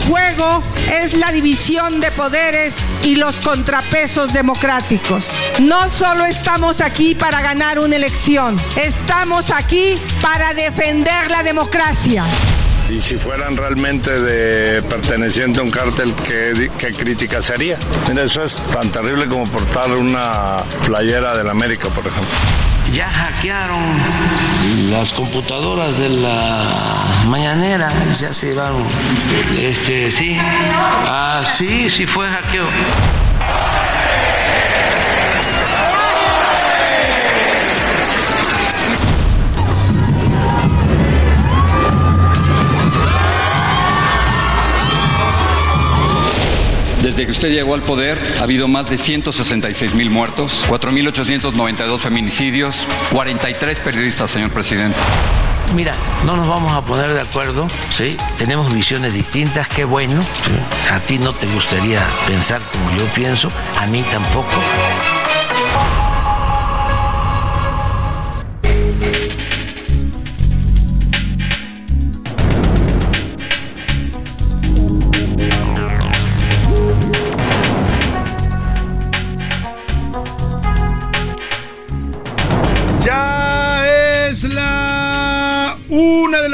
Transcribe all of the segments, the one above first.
Juego es la división de poderes y los contrapesos democráticos. No solo estamos aquí para ganar una elección, estamos aquí para defender la democracia. Y si fueran realmente de perteneciente a un cártel, ¿qué, qué crítica sería? Mira, eso es tan terrible como portar una playera del América, por ejemplo. Ya hackearon las computadoras de la mañanera, ya se llevaron. Este, sí. Ah, sí, sí fue hackeo. Desde que usted llegó al poder ha habido más de 166 mil muertos, 4.892 feminicidios, 43 periodistas, señor presidente. Mira, no nos vamos a poner de acuerdo, ¿sí? Tenemos visiones distintas, qué bueno. ¿sí? A ti no te gustaría pensar como yo pienso, a mí tampoco.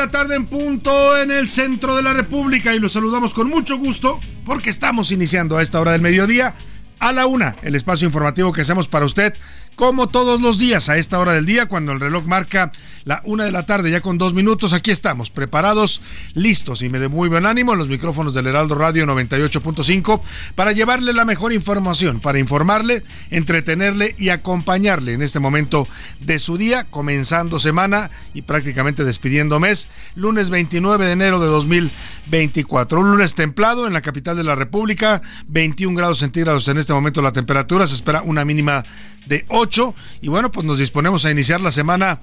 La tarde en punto en el centro de la República y los saludamos con mucho gusto porque estamos iniciando a esta hora del mediodía a la una, el espacio informativo que hacemos para usted como todos los días a esta hora del día, cuando el reloj marca la una de la tarde, ya con dos minutos, aquí estamos, preparados, listos y me de muy buen ánimo en los micrófonos del Heraldo Radio 98.5 para llevarle la mejor información, para informarle, entretenerle y acompañarle en este momento de su día, comenzando semana y prácticamente despidiendo mes, lunes 29 de enero de 2024. Un lunes templado en la capital de la República, 21 grados centígrados en este momento la temperatura, se espera una mínima de 8 y bueno, pues nos disponemos a iniciar la semana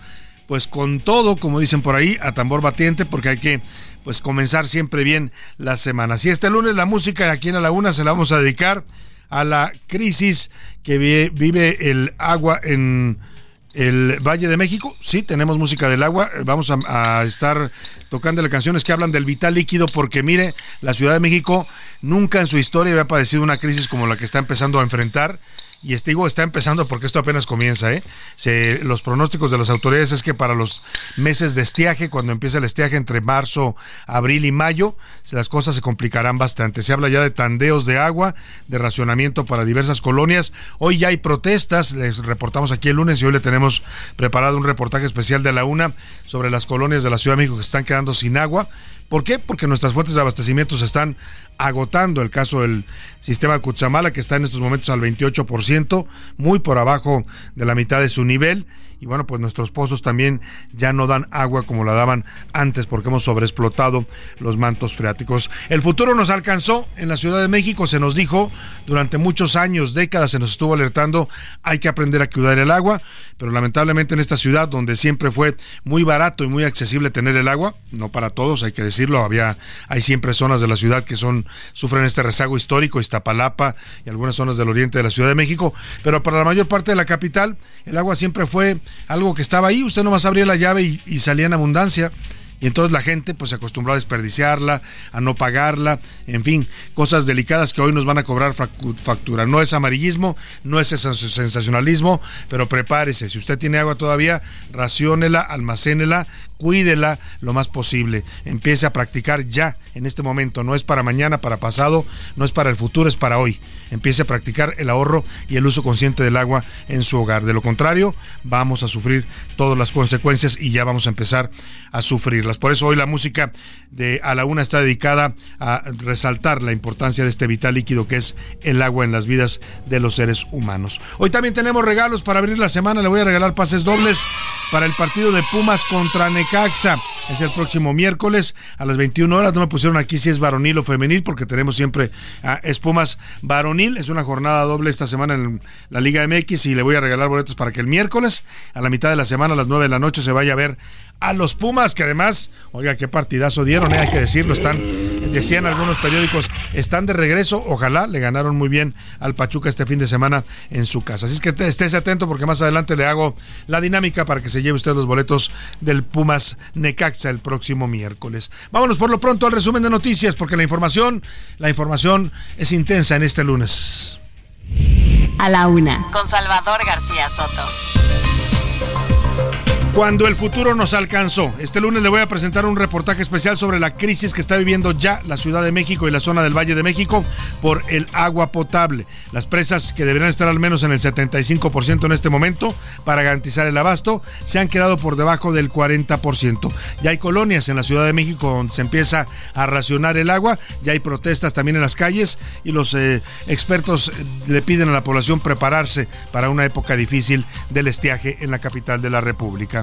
pues con todo, como dicen por ahí, a tambor batiente porque hay que pues comenzar siempre bien la semana. Si este lunes la música aquí en la Laguna se la vamos a dedicar a la crisis que vive el agua en el Valle de México. Sí, tenemos música del agua. Vamos a, a, estar tocando las canciones que hablan del vital líquido porque mire, la Ciudad de México nunca en su historia había padecido una crisis como la que está empezando a enfrentar. Y este está empezando porque esto apenas comienza, ¿eh? Los pronósticos de las autoridades es que para los meses de estiaje, cuando empieza el estiaje entre marzo, abril y mayo, las cosas se complicarán bastante. Se habla ya de tandeos de agua, de racionamiento para diversas colonias. Hoy ya hay protestas, les reportamos aquí el lunes y hoy le tenemos preparado un reportaje especial de la UNA sobre las colonias de la Ciudad de México que están quedando sin agua. ¿Por qué? Porque nuestras fuentes de abastecimiento se están agotando. El caso del sistema Cutzamala, que está en estos momentos al 28%, muy por abajo de la mitad de su nivel. Y bueno, pues nuestros pozos también ya no dan agua como la daban antes porque hemos sobreexplotado los mantos freáticos. El futuro nos alcanzó en la Ciudad de México, se nos dijo durante muchos años, décadas, se nos estuvo alertando, hay que aprender a cuidar el agua, pero lamentablemente en esta ciudad donde siempre fue muy barato y muy accesible tener el agua, no para todos, hay que decirlo, había hay siempre zonas de la ciudad que son sufren este rezago histórico, Iztapalapa y algunas zonas del oriente de la Ciudad de México, pero para la mayor parte de la capital el agua siempre fue algo que estaba ahí, usted nomás abría la llave y, salía en abundancia. Y entonces la gente pues se acostumbró a desperdiciarla, a no pagarla, en fin, cosas delicadas que hoy nos van a cobrar factura. No es amarillismo, no es sensacionalismo, pero prepárese. Si usted tiene agua todavía, raciónela, almacénela, cuídela lo más posible. Empiece a practicar ya, en este momento. No es para mañana, para pasado, no es para el futuro, es para hoy. Empiece a practicar el ahorro y el uso consciente del agua en su hogar. De lo contrario, vamos a sufrir todas las consecuencias y ya vamos a empezar a sufrirlas. Por eso hoy la música de A la Una está dedicada a resaltar la importancia de este vital líquido que es el agua en las vidas de los seres humanos. Hoy también tenemos regalos para abrir la semana. Le voy a regalar pases dobles para el partido de Pumas contra Necaxa. Es el próximo miércoles a las 21 horas. No me pusieron aquí si es varonil o femenil porque tenemos siempre a Pumas varonil. Es una jornada doble esta semana en la Liga MX y le voy a regalar boletos para que el miércoles a la mitad de la semana a las 9 de la noche se vaya a ver a los Pumas, que además, oiga, qué partidazo dieron, eh, hay que decirlo, están, decían algunos periódicos, están de regreso, ojalá le ganaron muy bien al Pachuca este fin de semana en su casa. Así es que estés atento porque más adelante le hago la dinámica para que se lleve usted los boletos del Pumas Necaxa el próximo miércoles. Vámonos por lo pronto al resumen de noticias, porque la información, la información es intensa en este lunes. A la una, con Salvador García Soto. Cuando el futuro nos alcanzó. Este lunes le voy a presentar un reportaje especial sobre la crisis que está viviendo ya la Ciudad de México y la zona del Valle de México por el agua potable. Las presas que deberían estar al menos en el 75% en este momento para garantizar el abasto se han quedado por debajo del 40%. Ya hay colonias en la Ciudad de México donde se empieza a racionar el agua, ya hay protestas también en las calles y los eh, expertos eh, le piden a la población prepararse para una época difícil del estiaje en la capital de la República.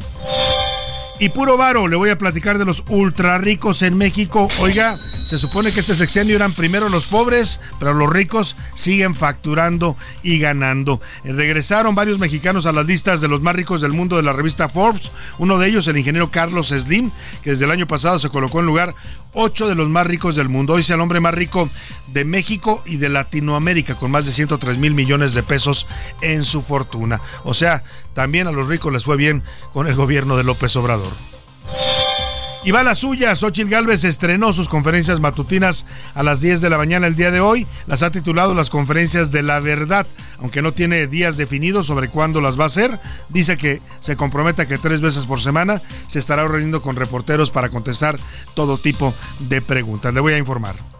Y puro varo, le voy a platicar de los ultra ricos en México. Oiga, se supone que este sexenio eran primero los pobres, pero los ricos siguen facturando y ganando. Regresaron varios mexicanos a las listas de los más ricos del mundo de la revista Forbes. Uno de ellos, el ingeniero Carlos Slim, que desde el año pasado se colocó en lugar 8 de los más ricos del mundo. Hoy es el hombre más rico de México y de Latinoamérica, con más de 103 mil millones de pesos en su fortuna. O sea, también a los ricos les fue bien con el gobierno de López Obrador. Y va la suya. Xochitl Galvez estrenó sus conferencias matutinas a las 10 de la mañana el día de hoy. Las ha titulado las conferencias de la verdad, aunque no tiene días definidos sobre cuándo las va a hacer. Dice que se compromete a que tres veces por semana se estará reuniendo con reporteros para contestar todo tipo de preguntas. Le voy a informar.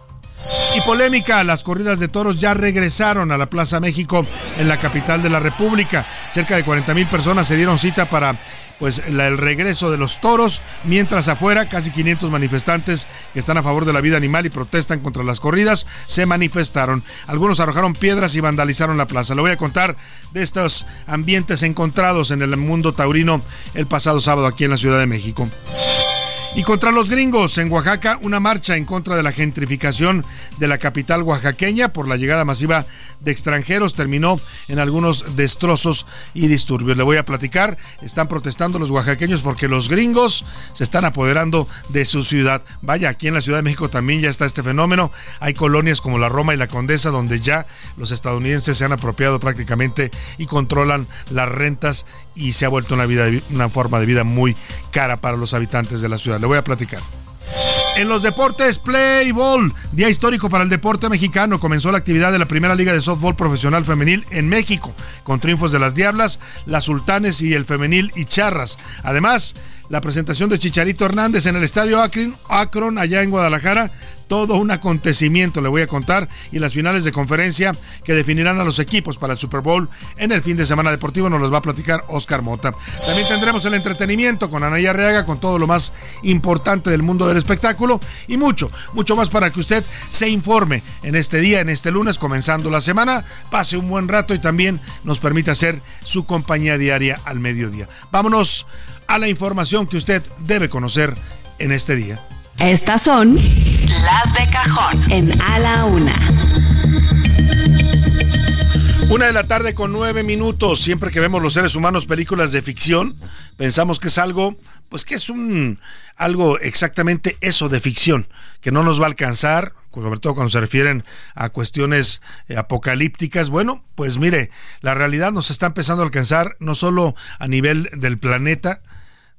Y polémica, las corridas de toros ya regresaron a la Plaza México en la capital de la República. Cerca de 40 mil personas se dieron cita para pues el regreso de los toros, mientras afuera casi 500 manifestantes que están a favor de la vida animal y protestan contra las corridas se manifestaron. Algunos arrojaron piedras y vandalizaron la plaza. Le voy a contar de estos ambientes encontrados en el mundo taurino el pasado sábado aquí en la Ciudad de México. Y contra los gringos, en Oaxaca, una marcha en contra de la gentrificación de la capital oaxaqueña por la llegada masiva de extranjeros terminó en algunos destrozos y disturbios. Le voy a platicar, están protestando los oaxaqueños porque los gringos se están apoderando de su ciudad. Vaya, aquí en la Ciudad de México también ya está este fenómeno. Hay colonias como la Roma y la Condesa donde ya los estadounidenses se han apropiado prácticamente y controlan las rentas y se ha vuelto una, vida, una forma de vida muy cara para los habitantes de la ciudad. Le voy a platicar. En los deportes, Play Ball, día histórico para el deporte mexicano. Comenzó la actividad de la primera liga de softball profesional femenil en México, con triunfos de las Diablas, las Sultanes y el femenil y Charras. Además, la presentación de Chicharito Hernández en el estadio Akron, allá en Guadalajara. Todo un acontecimiento, le voy a contar, y las finales de conferencia que definirán a los equipos para el Super Bowl en el fin de semana deportivo nos los va a platicar Oscar Mota. También tendremos el entretenimiento con Anaya Reaga, con todo lo más importante del mundo del espectáculo y mucho, mucho más para que usted se informe en este día, en este lunes, comenzando la semana, pase un buen rato y también nos permita hacer su compañía diaria al mediodía. Vámonos a la información que usted debe conocer en este día. Estas son las de cajón en A la Una. Una de la tarde con nueve minutos. Siempre que vemos los seres humanos películas de ficción, pensamos que es algo, pues que es un algo exactamente eso de ficción, que no nos va a alcanzar, sobre todo cuando se refieren a cuestiones eh, apocalípticas. Bueno, pues mire, la realidad nos está empezando a alcanzar no solo a nivel del planeta,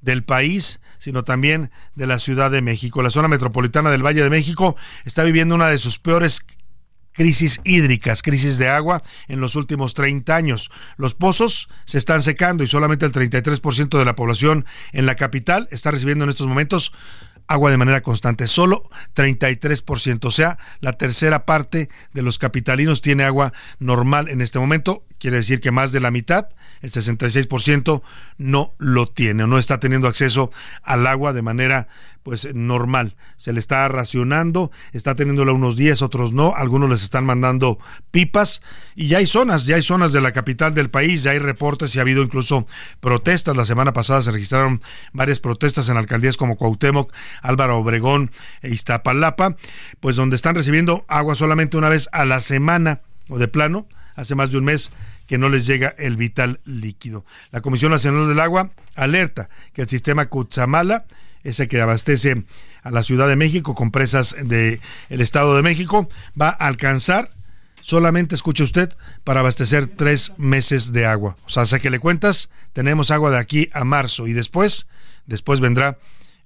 del país, sino también de la Ciudad de México. La zona metropolitana del Valle de México está viviendo una de sus peores crisis hídricas, crisis de agua en los últimos 30 años. Los pozos se están secando y solamente el 33% de la población en la capital está recibiendo en estos momentos agua de manera constante, solo 33%, o sea, la tercera parte de los capitalinos tiene agua normal en este momento, quiere decir que más de la mitad el 66% no lo tiene o no está teniendo acceso al agua de manera pues normal. Se le está racionando, está teniéndola unos días, otros no, algunos les están mandando pipas y ya hay zonas, ya hay zonas de la capital del país, ya hay reportes y ha habido incluso protestas. La semana pasada se registraron varias protestas en alcaldías como Cuauhtémoc, Álvaro Obregón e Iztapalapa, pues donde están recibiendo agua solamente una vez a la semana o de plano, hace más de un mes que no les llega el vital líquido. La Comisión Nacional del Agua alerta que el sistema Cutzamala, ese que abastece a la Ciudad de México con presas del Estado de México, va a alcanzar solamente, escuche usted, para abastecer tres meses de agua. O sea, sé que le cuentas, tenemos agua de aquí a marzo y después, después vendrá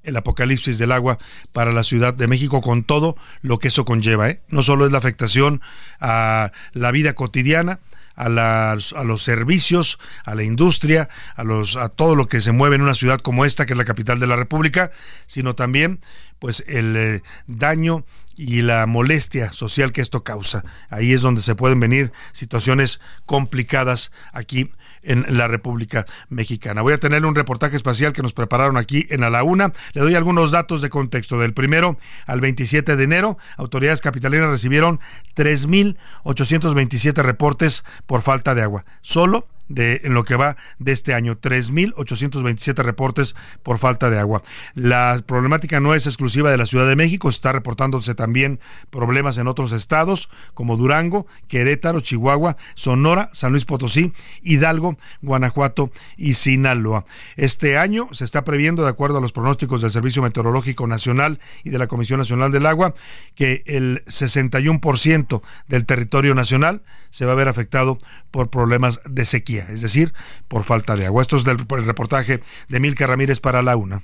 el apocalipsis del agua para la Ciudad de México con todo lo que eso conlleva. ¿eh? No solo es la afectación a la vida cotidiana, a, a los servicios, a la industria, a, los, a todo lo que se mueve en una ciudad como esta, que es la capital de la República, sino también pues el eh, daño y la molestia social que esto causa. Ahí es donde se pueden venir situaciones complicadas aquí en la República Mexicana. Voy a tener un reportaje espacial que nos prepararon aquí en A la Una. Le doy algunos datos de contexto. Del primero al 27 de enero, autoridades capitalinas recibieron 3.827 reportes por falta de agua. Solo de en lo que va de este año, 3.827 reportes por falta de agua. La problemática no es exclusiva de la Ciudad de México, está reportándose también problemas en otros estados como Durango, Querétaro, Chihuahua, Sonora, San Luis Potosí, Hidalgo, Guanajuato y Sinaloa. Este año se está previendo, de acuerdo a los pronósticos del Servicio Meteorológico Nacional y de la Comisión Nacional del Agua, que el 61% del territorio nacional se va a ver afectado por problemas de sequía, es decir, por falta de agua. Esto es del reportaje de Milka Ramírez para la UNA.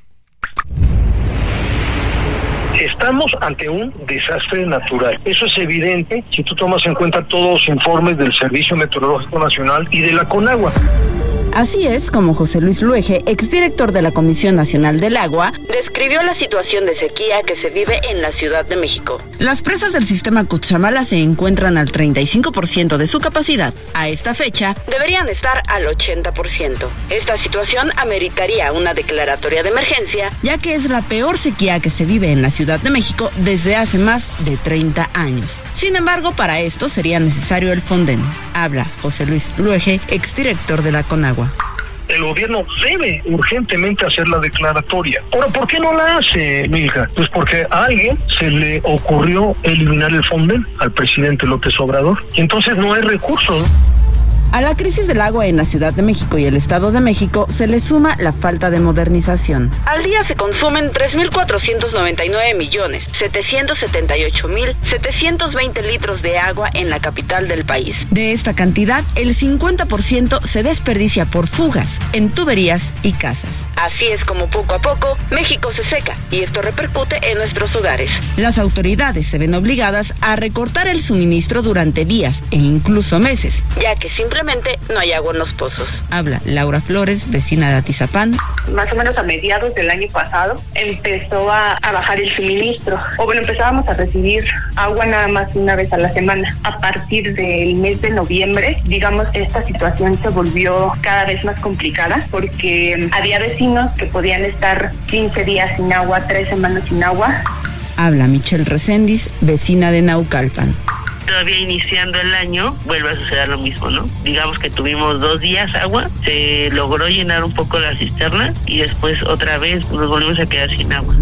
Estamos ante un desastre natural. Eso es evidente si tú tomas en cuenta todos los informes del Servicio Meteorológico Nacional y de la CONAGUA. Así es como José Luis Luege, exdirector de la Comisión Nacional del Agua, describió la situación de sequía que se vive en la Ciudad de México. Las presas del sistema Cuchamala se encuentran al 35% de su capacidad. A esta fecha, deberían estar al 80%. Esta situación ameritaría una declaratoria de emergencia, ya que es la peor sequía que se vive en la Ciudad de México desde hace más de 30 años. Sin embargo, para esto sería necesario el Fonden. Habla José Luis Luege, exdirector de la CONAGUA el gobierno debe urgentemente hacer la declaratoria. Ahora, ¿por qué no la hace, Milka? Pues porque a alguien se le ocurrió eliminar el Fonden al presidente López Obrador. Entonces no hay recursos. A la crisis del agua en la Ciudad de México y el Estado de México se le suma la falta de modernización. Al día se consumen 3.499 millones 778 mil 720 litros de agua en la capital del país. De esta cantidad, el 50% se desperdicia por fugas en tuberías y casas. Así es como poco a poco México se seca y esto repercute en nuestros hogares. Las autoridades se ven obligadas a recortar el suministro durante días e incluso meses, ya que simplemente no hay agua en los pozos. Habla Laura Flores, vecina de Atizapán. Más o menos a mediados del año pasado empezó a, a bajar el suministro. O bueno, empezábamos a recibir agua nada más una vez a la semana. A partir del mes de noviembre, digamos, esta situación se volvió cada vez más complicada porque había vecinos que podían estar 15 días sin agua, 3 semanas sin agua. Habla Michelle Recendis, vecina de Naucalpan todavía iniciando el año vuelve a suceder lo mismo, ¿no? Digamos que tuvimos dos días agua, se logró llenar un poco la cisterna y después otra vez nos volvimos a quedar sin agua.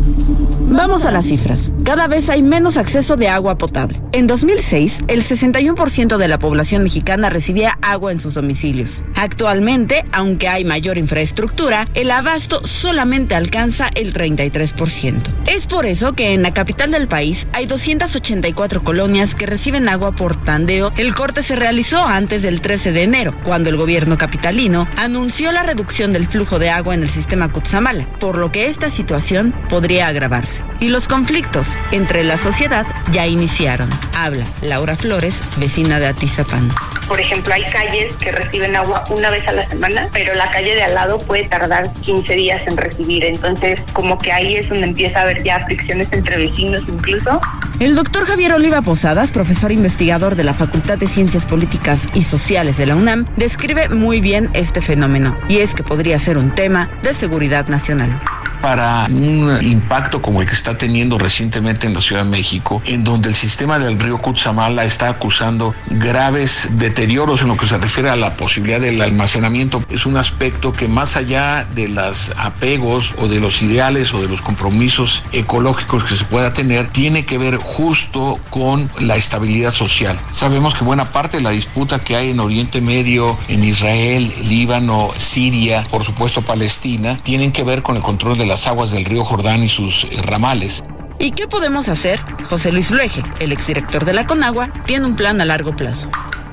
Vamos a las cifras. Cada vez hay menos acceso de agua potable. En 2006, el 61% de la población mexicana recibía agua en sus domicilios. Actualmente, aunque hay mayor infraestructura, el abasto solamente alcanza el 33%. Es por eso que en la capital del país hay 284 colonias que reciben agua por tandeo. El corte se realizó antes del 13 de enero, cuando el gobierno capitalino anunció la reducción del flujo de agua en el sistema Cutzamala, por lo que esta situación podría agravarse. Y los conflictos entre la sociedad ya iniciaron. Habla Laura Flores, vecina de Atizapán. Por ejemplo, hay calles que reciben agua una vez a la semana, pero la calle de al lado puede tardar 15 días en recibir. Entonces, como que ahí es donde empieza a haber ya fricciones entre vecinos incluso. El doctor Javier Oliva Posadas, profesor investigador de la Facultad de Ciencias Políticas y Sociales de la UNAM, describe muy bien este fenómeno y es que podría ser un tema de seguridad nacional para un impacto como el que está teniendo recientemente en la Ciudad de México, en donde el sistema del río Cutzamala está acusando graves deterioros en lo que se refiere a la posibilidad del almacenamiento. Es un aspecto que más allá de los apegos o de los ideales o de los compromisos ecológicos que se pueda tener, tiene que ver justo con la estabilidad social. Sabemos que buena parte de la disputa que hay en Oriente Medio, en Israel, Líbano, Siria, por supuesto Palestina, tienen que ver con el control de las aguas del río Jordán y sus eh, ramales. ¿Y qué podemos hacer? José Luis Luege, el exdirector de la Conagua, tiene un plan a largo plazo.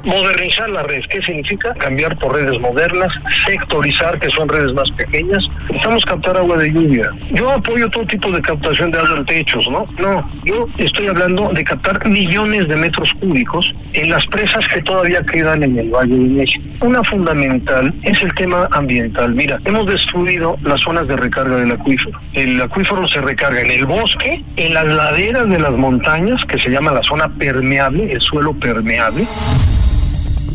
Modernizar la red, ¿qué significa? Cambiar por redes modernas, sectorizar, que son redes más pequeñas. Necesitamos captar agua de lluvia. Yo apoyo todo tipo de captación de agua en techos, ¿no? No, yo estoy hablando de captar millones de metros cúbicos en las presas que todavía quedan en el Valle de México. Una fundamental es el tema ambiental. Mira, hemos destruido las zonas de recarga del acuífero. El acuífero se recarga en el bosque, en las laderas de las montañas, que se llama la zona permeable, el suelo permeable.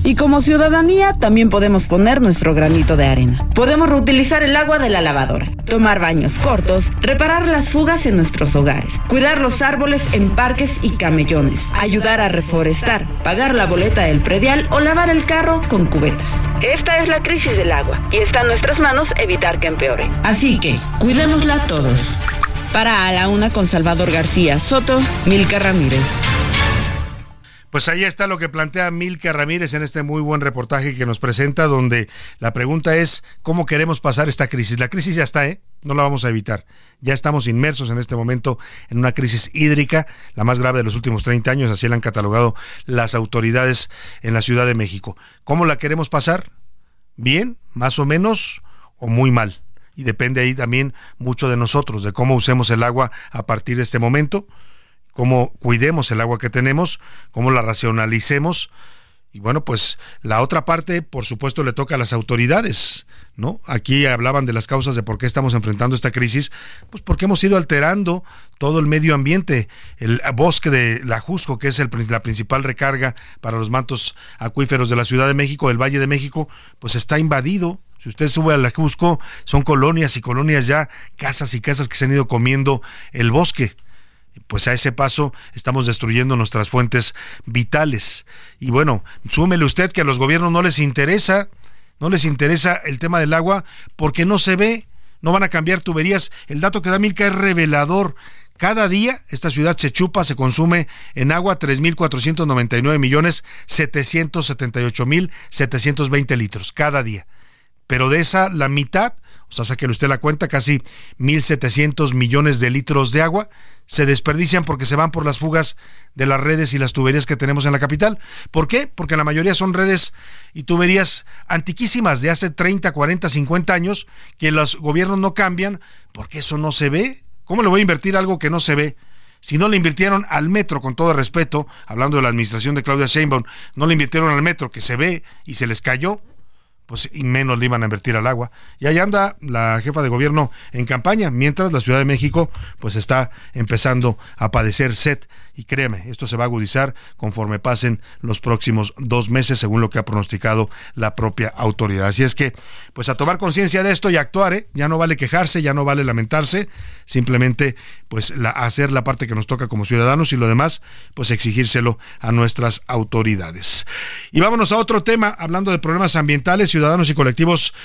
Y como ciudadanía también podemos poner nuestro granito de arena. Podemos reutilizar el agua de la lavadora, tomar baños cortos, reparar las fugas en nuestros hogares, cuidar los árboles en parques y camellones, ayudar a reforestar, pagar la boleta del predial o lavar el carro con cubetas. Esta es la crisis del agua y está en nuestras manos evitar que empeore. Así que, cuidémosla todos. Para A la Una con Salvador García Soto, Milka Ramírez. Pues ahí está lo que plantea Milka Ramírez en este muy buen reportaje que nos presenta, donde la pregunta es cómo queremos pasar esta crisis. La crisis ya está, ¿eh? No la vamos a evitar. Ya estamos inmersos en este momento en una crisis hídrica, la más grave de los últimos 30 años, así la han catalogado las autoridades en la Ciudad de México. ¿Cómo la queremos pasar? ¿Bien? ¿Más o menos? ¿O muy mal? Y depende ahí también mucho de nosotros, de cómo usemos el agua a partir de este momento cómo cuidemos el agua que tenemos, cómo la racionalicemos. Y bueno, pues la otra parte, por supuesto, le toca a las autoridades, ¿no? Aquí hablaban de las causas de por qué estamos enfrentando esta crisis, pues porque hemos ido alterando todo el medio ambiente. El bosque de La Jusco, que es la principal recarga para los mantos acuíferos de la Ciudad de México, el Valle de México, pues está invadido. Si usted sube a La Jusco, son colonias y colonias ya, casas y casas que se han ido comiendo el bosque pues a ese paso estamos destruyendo nuestras fuentes vitales. Y bueno, súmele usted que a los gobiernos no les interesa, no les interesa el tema del agua porque no se ve, no van a cambiar tuberías. El dato que da Milka es revelador. Cada día esta ciudad se chupa, se consume en agua 3.499 millones 778 mil 720 litros cada día. Pero de esa, la mitad o sea, sáquele usted la cuenta, casi 1.700 millones de litros de agua se desperdician porque se van por las fugas de las redes y las tuberías que tenemos en la capital. ¿Por qué? Porque la mayoría son redes y tuberías antiquísimas de hace 30, 40, 50 años que los gobiernos no cambian porque eso no se ve. ¿Cómo le voy a invertir algo que no se ve? Si no le invirtieron al metro, con todo respeto, hablando de la administración de Claudia Sheinbaum, no le invirtieron al metro que se ve y se les cayó, pues y menos le iban a invertir al agua. Y ahí anda la jefa de gobierno en campaña, mientras la Ciudad de México pues está empezando a padecer sed. Y créeme, esto se va a agudizar conforme pasen los próximos dos meses, según lo que ha pronosticado la propia autoridad. Así es que, pues a tomar conciencia de esto y actuar, ¿eh? ya no vale quejarse, ya no vale lamentarse, simplemente pues hacer la parte que nos toca como ciudadanos y lo demás, pues exigírselo a nuestras autoridades. Y vámonos a otro tema, hablando de problemas ambientales, ciudadanos y colectivos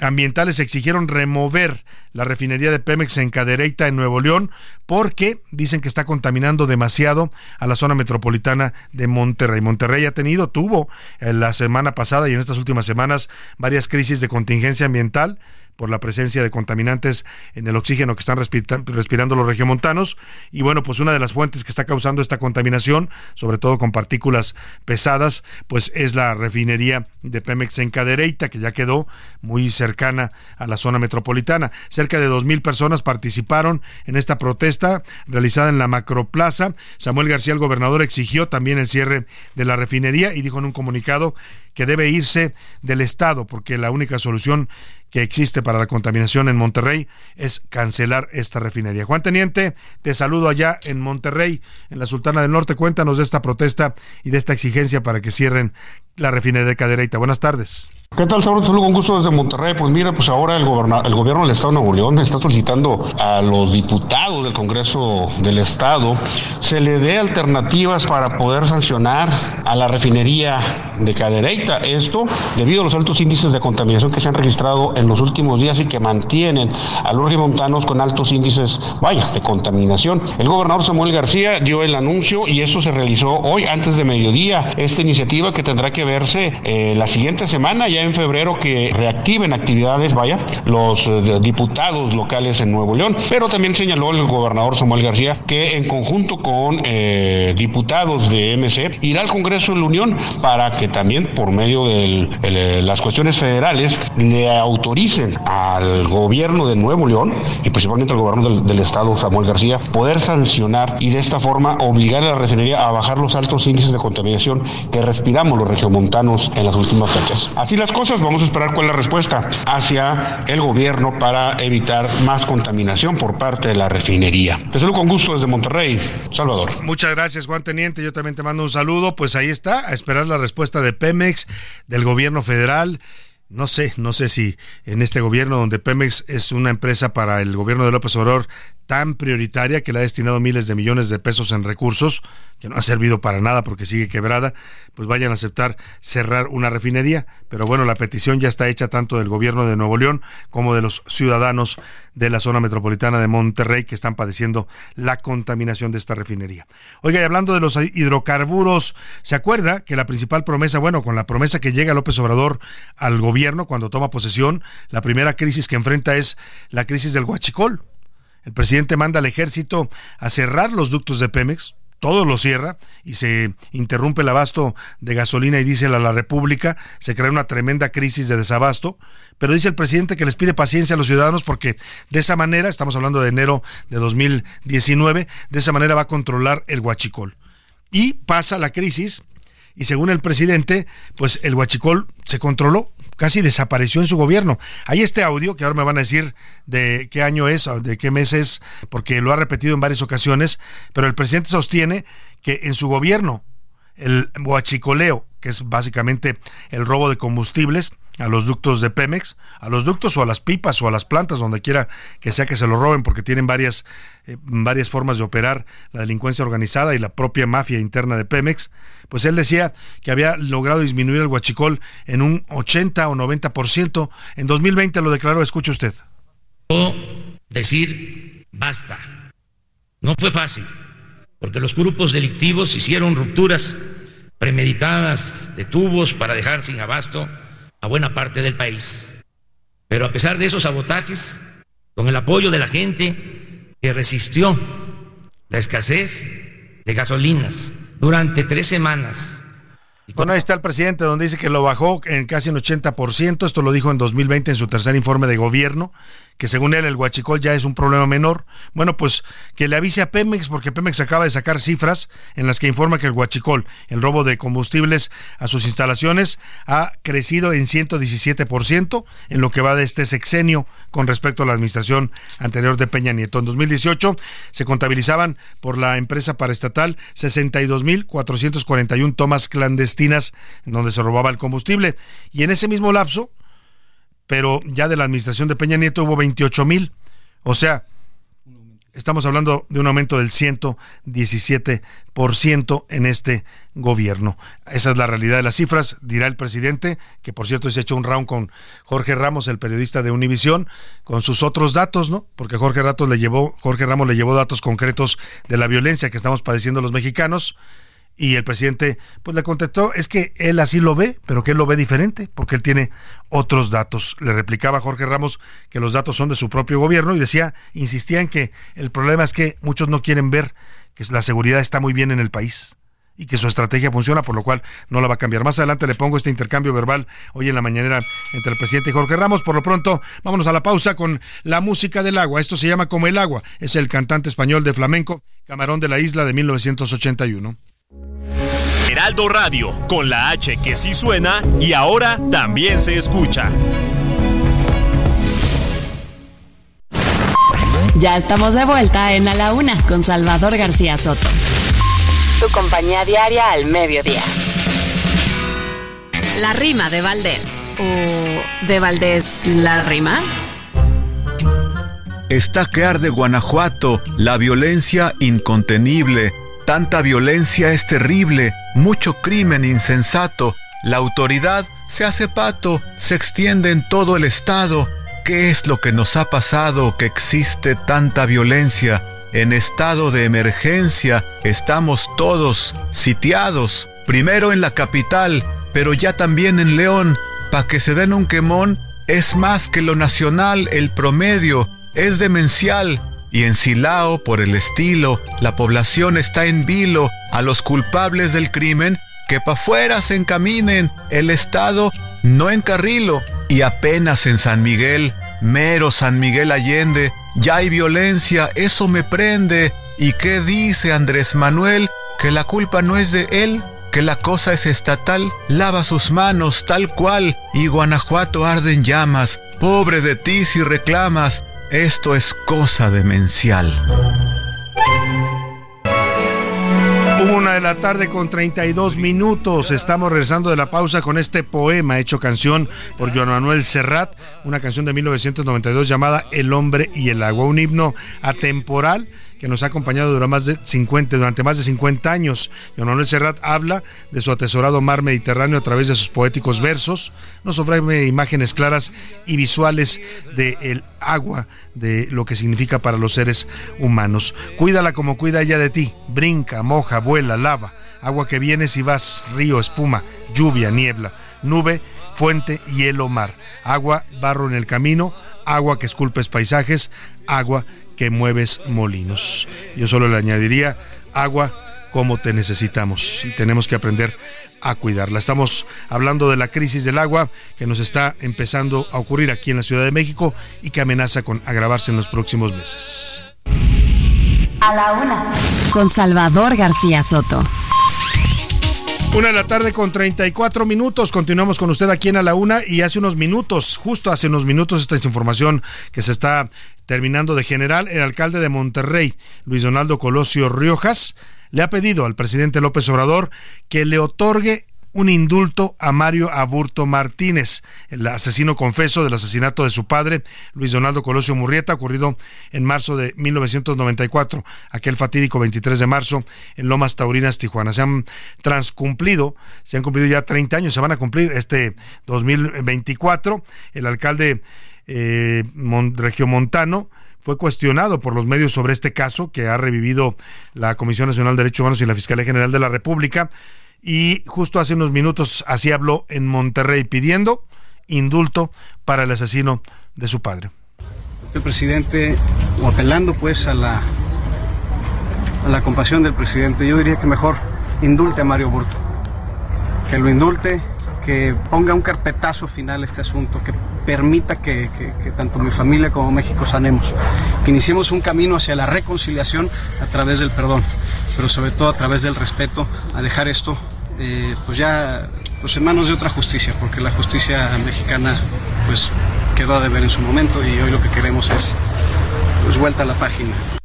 ambientales exigieron remover la refinería de Pemex en Cadereyta, en Nuevo León, porque dicen que está contaminando demasiado a la zona metropolitana de Monterrey. Monterrey ha tenido, tuvo en la semana pasada y en estas últimas semanas varias crisis de contingencia ambiental por la presencia de contaminantes en el oxígeno que están respirando los regiomontanos. Y bueno, pues una de las fuentes que está causando esta contaminación, sobre todo con partículas pesadas, pues es la refinería de Pemex en Cadereyta, que ya quedó muy cercana a la zona metropolitana. Cerca de dos mil personas participaron en esta protesta realizada en la Macroplaza. Samuel García, el gobernador, exigió también el cierre de la refinería y dijo en un comunicado que debe irse del Estado, porque la única solución que existe para la contaminación en Monterrey es cancelar esta refinería. Juan Teniente, te saludo allá en Monterrey, en la Sultana del Norte. Cuéntanos de esta protesta y de esta exigencia para que cierren la refinería de Cadereyta. Buenas tardes. ¿Qué tal, Saúl? Saludos con gusto desde Monterrey. Pues mira, pues ahora el, el gobierno del Estado de Nuevo León está solicitando a los diputados del Congreso del Estado se le dé alternativas para poder sancionar a la refinería de Cadereyta. Esto debido a los altos índices de contaminación que se han registrado en los últimos días y que mantienen a los montanos con altos índices, vaya, de contaminación. El gobernador Samuel García dio el anuncio y eso se realizó hoy antes de mediodía. Esta iniciativa que tendrá que verse eh, la siguiente semana ya en febrero que reactiven actividades, vaya, los eh, diputados locales en Nuevo León, pero también señaló el gobernador Samuel García que en conjunto con eh, diputados de MC irá al Congreso de la Unión para que también por medio de las cuestiones federales le autoricen al gobierno de Nuevo León y principalmente al gobierno del, estado Samuel García poder sancionar y de esta forma obligar a la refinería a bajar los altos índices de contaminación que respiramos los regiomontanos en las últimas fechas. Así las cosas, vamos a esperar cuál es la respuesta hacia el gobierno para evitar más contaminación por parte de la refinería. Te saludo con gusto desde Monterrey, Salvador. Muchas gracias, Juan Teniente. Yo también te mando un saludo. Pues ahí está, a esperar la respuesta de Pemex, del gobierno federal. No sé, no sé si en este gobierno donde Pemex es una empresa para el gobierno de López Obrador tan prioritaria que le ha destinado miles de millones de pesos en recursos, que no ha servido para nada porque sigue quebrada, pues vayan a aceptar cerrar una refinería. Pero bueno, la petición ya está hecha tanto del gobierno de Nuevo León como de los ciudadanos de la zona metropolitana de Monterrey que están padeciendo la contaminación de esta refinería. Oiga, y hablando de los hidrocarburos, ¿se acuerda que la principal promesa, bueno, con la promesa que llega López Obrador al gobierno cuando toma posesión, la primera crisis que enfrenta es la crisis del huachicol? El presidente manda al ejército a cerrar los ductos de Pemex, todo lo cierra y se interrumpe el abasto de gasolina y diésel a la República, se crea una tremenda crisis de desabasto, pero dice el presidente que les pide paciencia a los ciudadanos porque de esa manera, estamos hablando de enero de 2019, de esa manera va a controlar el huachicol. Y pasa la crisis y según el presidente, pues el huachicol se controló, casi desapareció en su gobierno. Hay este audio que ahora me van a decir de qué año es, de qué mes es, porque lo ha repetido en varias ocasiones, pero el presidente sostiene que en su gobierno el huachicoleo, que es básicamente el robo de combustibles, a los ductos de Pemex, a los ductos o a las pipas o a las plantas, donde quiera que sea que se lo roben, porque tienen varias, eh, varias formas de operar la delincuencia organizada y la propia mafia interna de Pemex, pues él decía que había logrado disminuir el huachicol en un 80 o 90%. En 2020 lo declaró, escuche usted. O decir basta. No fue fácil, porque los grupos delictivos hicieron rupturas premeditadas de tubos para dejar sin abasto a buena parte del país. Pero a pesar de esos sabotajes, con el apoyo de la gente que resistió la escasez de gasolinas durante tres semanas. Bueno, ahí está el presidente donde dice que lo bajó en casi un 80%, esto lo dijo en 2020 en su tercer informe de gobierno, que según él el huachicol ya es un problema menor. Bueno, pues que le avise a Pemex, porque Pemex acaba de sacar cifras en las que informa que el huachicol, el robo de combustibles a sus instalaciones, ha crecido en 117% en lo que va de este sexenio con respecto a la administración anterior de Peña Nieto. En 2018 se contabilizaban por la empresa paraestatal 62.441 tomas clandestinas en donde se robaba el combustible. Y en ese mismo lapso, pero ya de la administración de Peña Nieto hubo 28 mil. O sea, estamos hablando de un aumento del 117% en este gobierno. Esa es la realidad de las cifras, dirá el presidente, que por cierto se ha hecho un round con Jorge Ramos, el periodista de Univisión, con sus otros datos, ¿no? Porque Jorge Ramos le llevó, Jorge Ramos le llevó datos concretos de la violencia que estamos padeciendo los mexicanos Y el presidente pues le contestó, es que él así lo ve, pero que él lo ve diferente, porque él tiene otros datos. Le replicaba Jorge Ramos que los datos son de su propio gobierno y decía, insistía en que el problema es que muchos no quieren ver que la seguridad está muy bien en el país y que su estrategia funciona, por lo cual no la va a cambiar. Más adelante le pongo este intercambio verbal hoy en la mañanera entre el presidente y Jorge Ramos. Por lo pronto, vámonos a la pausa con la música del agua. Esto se llama Como el agua. Es el cantante español de flamenco, Camarón de la Isla de 1981. Heraldo Radio, con la H que sí suena y ahora también se escucha. Ya estamos de vuelta en A la Una con Salvador García Soto. Tu compañía diaria al mediodía. La rima de Valdés. ¿O de Valdés la rima? Está que arde Guanajuato, la violencia incontenible. Tanta violencia es terrible, mucho crimen insensato. La autoridad se hace pato, se extiende en todo el estado. ¿Qué es lo que nos ha pasado que existe tanta violencia? En estado de emergencia estamos todos sitiados, primero en la capital, pero ya también en León, pa' que se den un quemón, es más que lo nacional, el promedio, es demencial. Y en Silao, por el estilo, la población está en vilo a los culpables del crimen que pa' fuera se encaminen, el Estado no encarrilo. Y apenas en San Miguel, mero San Miguel Allende, ya hay violencia, eso me prende. ¿Y qué dice Andrés Manuel? Que la culpa no es de él, que la cosa es estatal, lava sus manos tal cual, y Guanajuato arde en llamas. Pobre de ti si reclamas, esto es cosa demencial. Una de la tarde con 32 minutos. Estamos regresando de la pausa con este poema hecho canción por Joan Manuel Serrat, una canción de 1992 llamada El hombre y el agua, un himno atemporal que nos ha acompañado durante más de 50, durante más de 50 años. Don Manuel Serrat habla de su atesorado mar Mediterráneo a través de sus poéticos versos, nos ofrece imágenes claras y visuales del agua, de lo que significa para los seres humanos. Cuídala como cuida ella de ti, brinca, moja, vuela, lava, agua que vienes y vas, río, espuma, lluvia, niebla, nube, fuente, hielo, mar, agua, barro en el camino, agua que esculpes paisajes, agua que mueves molinos. Yo solo le añadiría agua como te necesitamos y tenemos que aprender a cuidarla. Estamos hablando de la crisis del agua que nos está empezando a ocurrir aquí en la Ciudad de México y que amenaza con agravarse en los próximos meses. A la una. Con Salvador García Soto. Una de la tarde con 34 minutos. Continuamos con usted aquí en A la Una y hace unos minutos, justo hace unos minutos, esta es información que se está terminando de general. El alcalde de Monterrey, Luis Donaldo Colosio Riojas, le ha pedido al presidente López Obrador que le otorgue un indulto a Mario Aburto Martínez, el asesino confeso del asesinato de su padre, Luis Donaldo Colosio Murrieta, ocurrido en marzo de 1994, aquel fatídico 23 de marzo en Lomas Taurinas, Tijuana. Se han transcumplido, se han cumplido ya 30 años, se van a cumplir este 2024. El alcalde eh, Regiomontano fue cuestionado por los medios sobre este caso que ha revivido la Comisión Nacional de Derechos Humanos y la Fiscalía General de la República y justo hace unos minutos así habló en Monterrey pidiendo indulto para el asesino de su padre. El presidente, o apelando pues a la, a la compasión del presidente, yo diría que mejor indulte a Mario Burto, que lo indulte, que ponga un carpetazo final este asunto, que permita que, que, tanto mi familia como México sanemos, que iniciemos un camino hacia la reconciliación a través del perdón, pero sobre todo a través del respeto, a dejar esto eh, pues ya pues en manos de otra justicia, porque la justicia mexicana pues quedó a deber en su momento y hoy lo que queremos es pues vuelta a la página.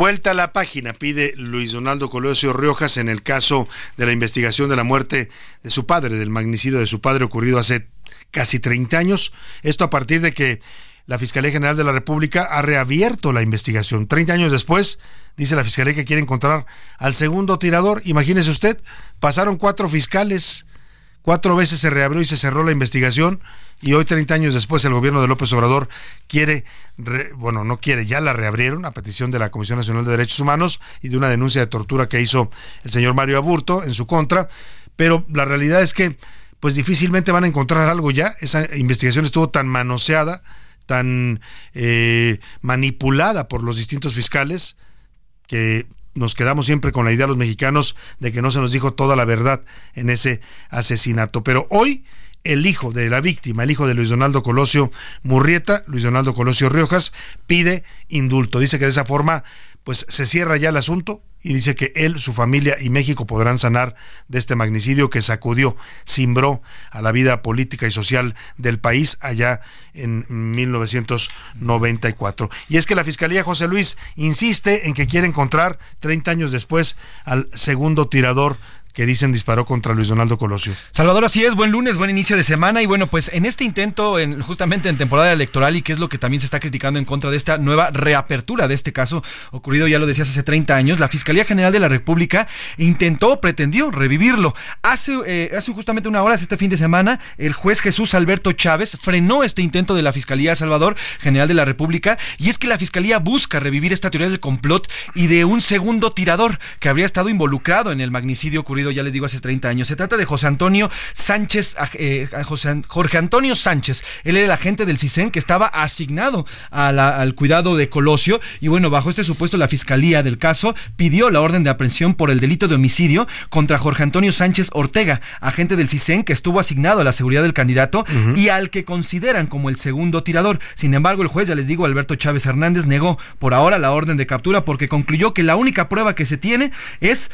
Vuelta a la página, pide Luis Donaldo Colosio Riojas en el caso de la investigación de la muerte de su padre, del magnicidio de su padre ocurrido hace casi 30 años. Esto a partir de que la Fiscalía General de la República ha reabierto la investigación. 30 años después, dice la Fiscalía que quiere encontrar al segundo tirador. Imagínese usted, pasaron cuatro fiscales, Cuatro veces se reabrió y se cerró la investigación y hoy, 30 años después, el gobierno de López Obrador quiere, bueno, no quiere, ya la reabrieron a petición de la Comisión Nacional de Derechos Humanos y de una denuncia de tortura que hizo el señor Mario Aburto en su contra, pero la realidad es que pues difícilmente van a encontrar algo ya. Esa investigación estuvo tan manoseada, tan eh, manipulada por los distintos fiscales, que nos quedamos siempre con la idea los mexicanos de que no se nos dijo toda la verdad en ese asesinato. Pero hoy el hijo de la víctima, el hijo de Luis Donaldo Colosio Murrieta, Luis Donaldo Colosio Riojas, pide indulto. Dice que de esa forma pues se cierra ya el asunto y dice que él, su familia y México podrán sanar de este magnicidio que sacudió, cimbró a la vida política y social del país allá en 1994. Y es que la Fiscalía José Luis insiste en que quiere encontrar 30 años después al segundo tirador que dicen disparó contra Luis Donaldo Colosio. Salvador, así es, buen lunes, buen inicio de semana y bueno, pues en este intento, en, justamente en temporada electoral y que es lo que también se está criticando en contra de esta nueva reapertura de este caso ocurrido, ya lo decías, hace 30 años, la Fiscalía General de la República intentó, pretendió revivirlo. Hace, eh, hace justamente una hora, este fin de semana, el juez Jesús Alberto Chávez frenó este intento de la Fiscalía Salvador General de la República y es que la Fiscalía busca revivir esta teoría del complot y de un segundo tirador que habría estado involucrado en el magnicidio ocurrido ya les digo, hace 30 años. Se trata de José Antonio Sánchez, eh, Jorge Antonio Sánchez. Él era el agente del CISEN que estaba asignado al cuidado de Colosio. Y bueno, bajo este supuesto, la fiscalía del caso pidió la orden de aprehensión por el delito de homicidio contra Jorge Antonio Sánchez Ortega, agente del CISEN que estuvo asignado a la seguridad del candidato y al que consideran como el segundo tirador. Sin embargo, el juez, ya les digo, Alberto Chávez Hernández, negó por ahora la orden de captura porque concluyó que la única prueba que se tiene es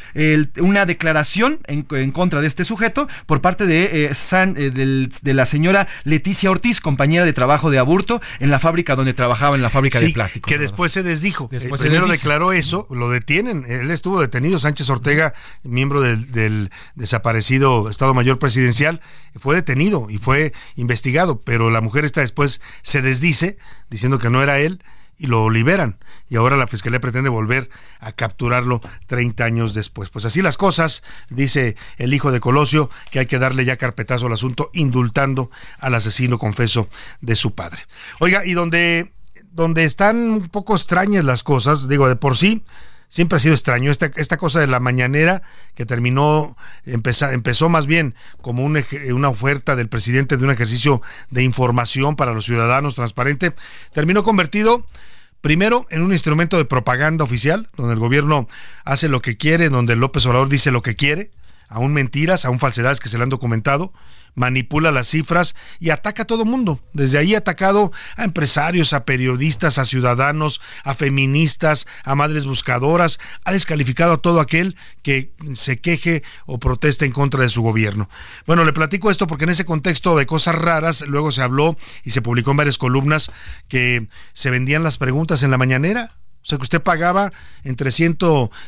una declaración en, contra de este sujeto por parte de, eh, eh, de la señora Leticia Ortiz, compañera de trabajo de Aburto, en la fábrica donde trabajaba, en la fábrica de plástico. Que después se desdijo. Después primero declaró eso, lo detienen. Él estuvo detenido, Sánchez Ortega, miembro del, del desaparecido Estado Mayor Presidencial, fue detenido y fue investigado, pero la mujer esta después se desdice diciendo que no era él y lo liberan. Y ahora la Fiscalía pretende volver a capturarlo 30 años después. Pues así las cosas, dice el hijo de Colosio, que hay que darle ya carpetazo al asunto, indultando al asesino confeso de su padre. Oiga, y donde, donde están un poco extrañas las cosas, digo, de por sí, siempre ha sido extraño. Esta, esta cosa de la mañanera que terminó, empezó, empezó más bien como una oferta del presidente de un ejercicio de información para los ciudadanos transparente, terminó convertido primero en un instrumento de propaganda oficial, donde el gobierno hace lo que quiere, donde López Obrador dice lo que quiere, aún mentiras, aún falsedades que se le han documentado, manipula las cifras y ataca a todo mundo. Desde ahí ha atacado a empresarios, a periodistas, a ciudadanos, a feministas, a madres buscadoras, ha descalificado a todo aquel que se queje o proteste en contra de su gobierno. Bueno, le platico esto porque en ese contexto de cosas raras, luego se habló y se publicó en varias columnas que se vendían las preguntas en la mañanera. O sea, que usted pagaba entre 100,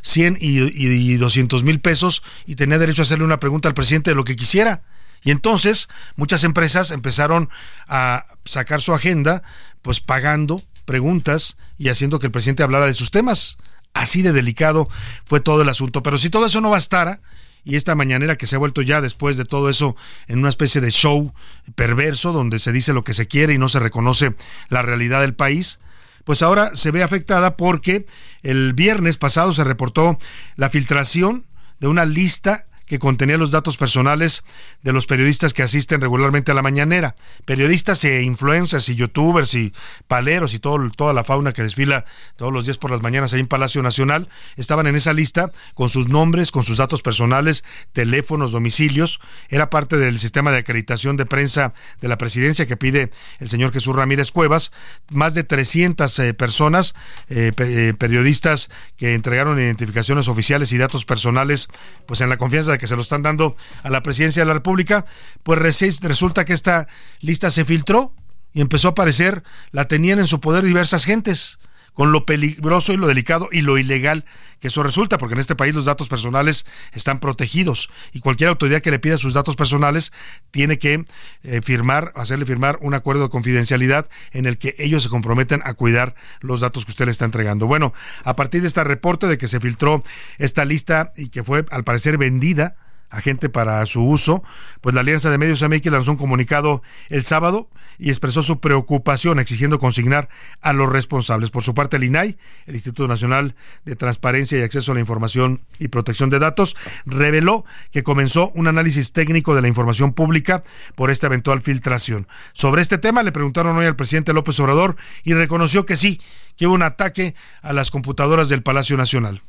100 y, y 200 mil pesos y tenía derecho a hacerle una pregunta al presidente de lo que quisiera. Y entonces muchas empresas empezaron a sacar su agenda, pues pagando preguntas y haciendo que el presidente hablara de sus temas. Así de delicado fue todo el asunto. Pero si todo eso no bastara, y esta mañanera que se ha vuelto ya después de todo eso en una especie de show perverso donde se dice lo que se quiere y no se reconoce la realidad del país, pues ahora se ve afectada porque el viernes pasado se reportó la filtración de una lista que contenía los datos personales de los periodistas que asisten regularmente a la mañanera. Periodistas e influencers y youtubers y paleros y todo, toda la fauna que desfila todos los días por las mañanas ahí en Palacio Nacional estaban en esa lista con sus nombres, con sus datos personales, teléfonos, domicilios. Era parte del sistema de acreditación de prensa de la presidencia que pide el señor Jesús Ramírez Cuevas. Más de 300 eh, personas, eh, eh, periodistas que entregaron identificaciones oficiales y datos personales, pues en la confianza de que se lo están dando a la presidencia de la República, pues resulta que esta lista se filtró y empezó a aparecer, la tenían en su poder diversas gentes con lo peligroso y lo delicado y lo ilegal que eso resulta, porque en este país los datos personales están protegidos y cualquier autoridad que le pida sus datos personales tiene que eh, firmar, hacerle firmar un acuerdo de confidencialidad en el que ellos se comprometen a cuidar los datos que usted le está entregando. Bueno, a partir de este reporte de que se filtró esta lista y que fue al parecer vendida, agente para su uso, pues la Alianza de Medios MX lanzó un comunicado el sábado y expresó su preocupación exigiendo consignar a los responsables. Por su parte, el INAI, el Instituto Nacional de Transparencia y Acceso a la Información y Protección de Datos, reveló que comenzó un análisis técnico de la información pública por esta eventual filtración. Sobre este tema le preguntaron hoy al presidente López Obrador y reconoció que sí, que hubo un ataque a las computadoras del Palacio Nacional.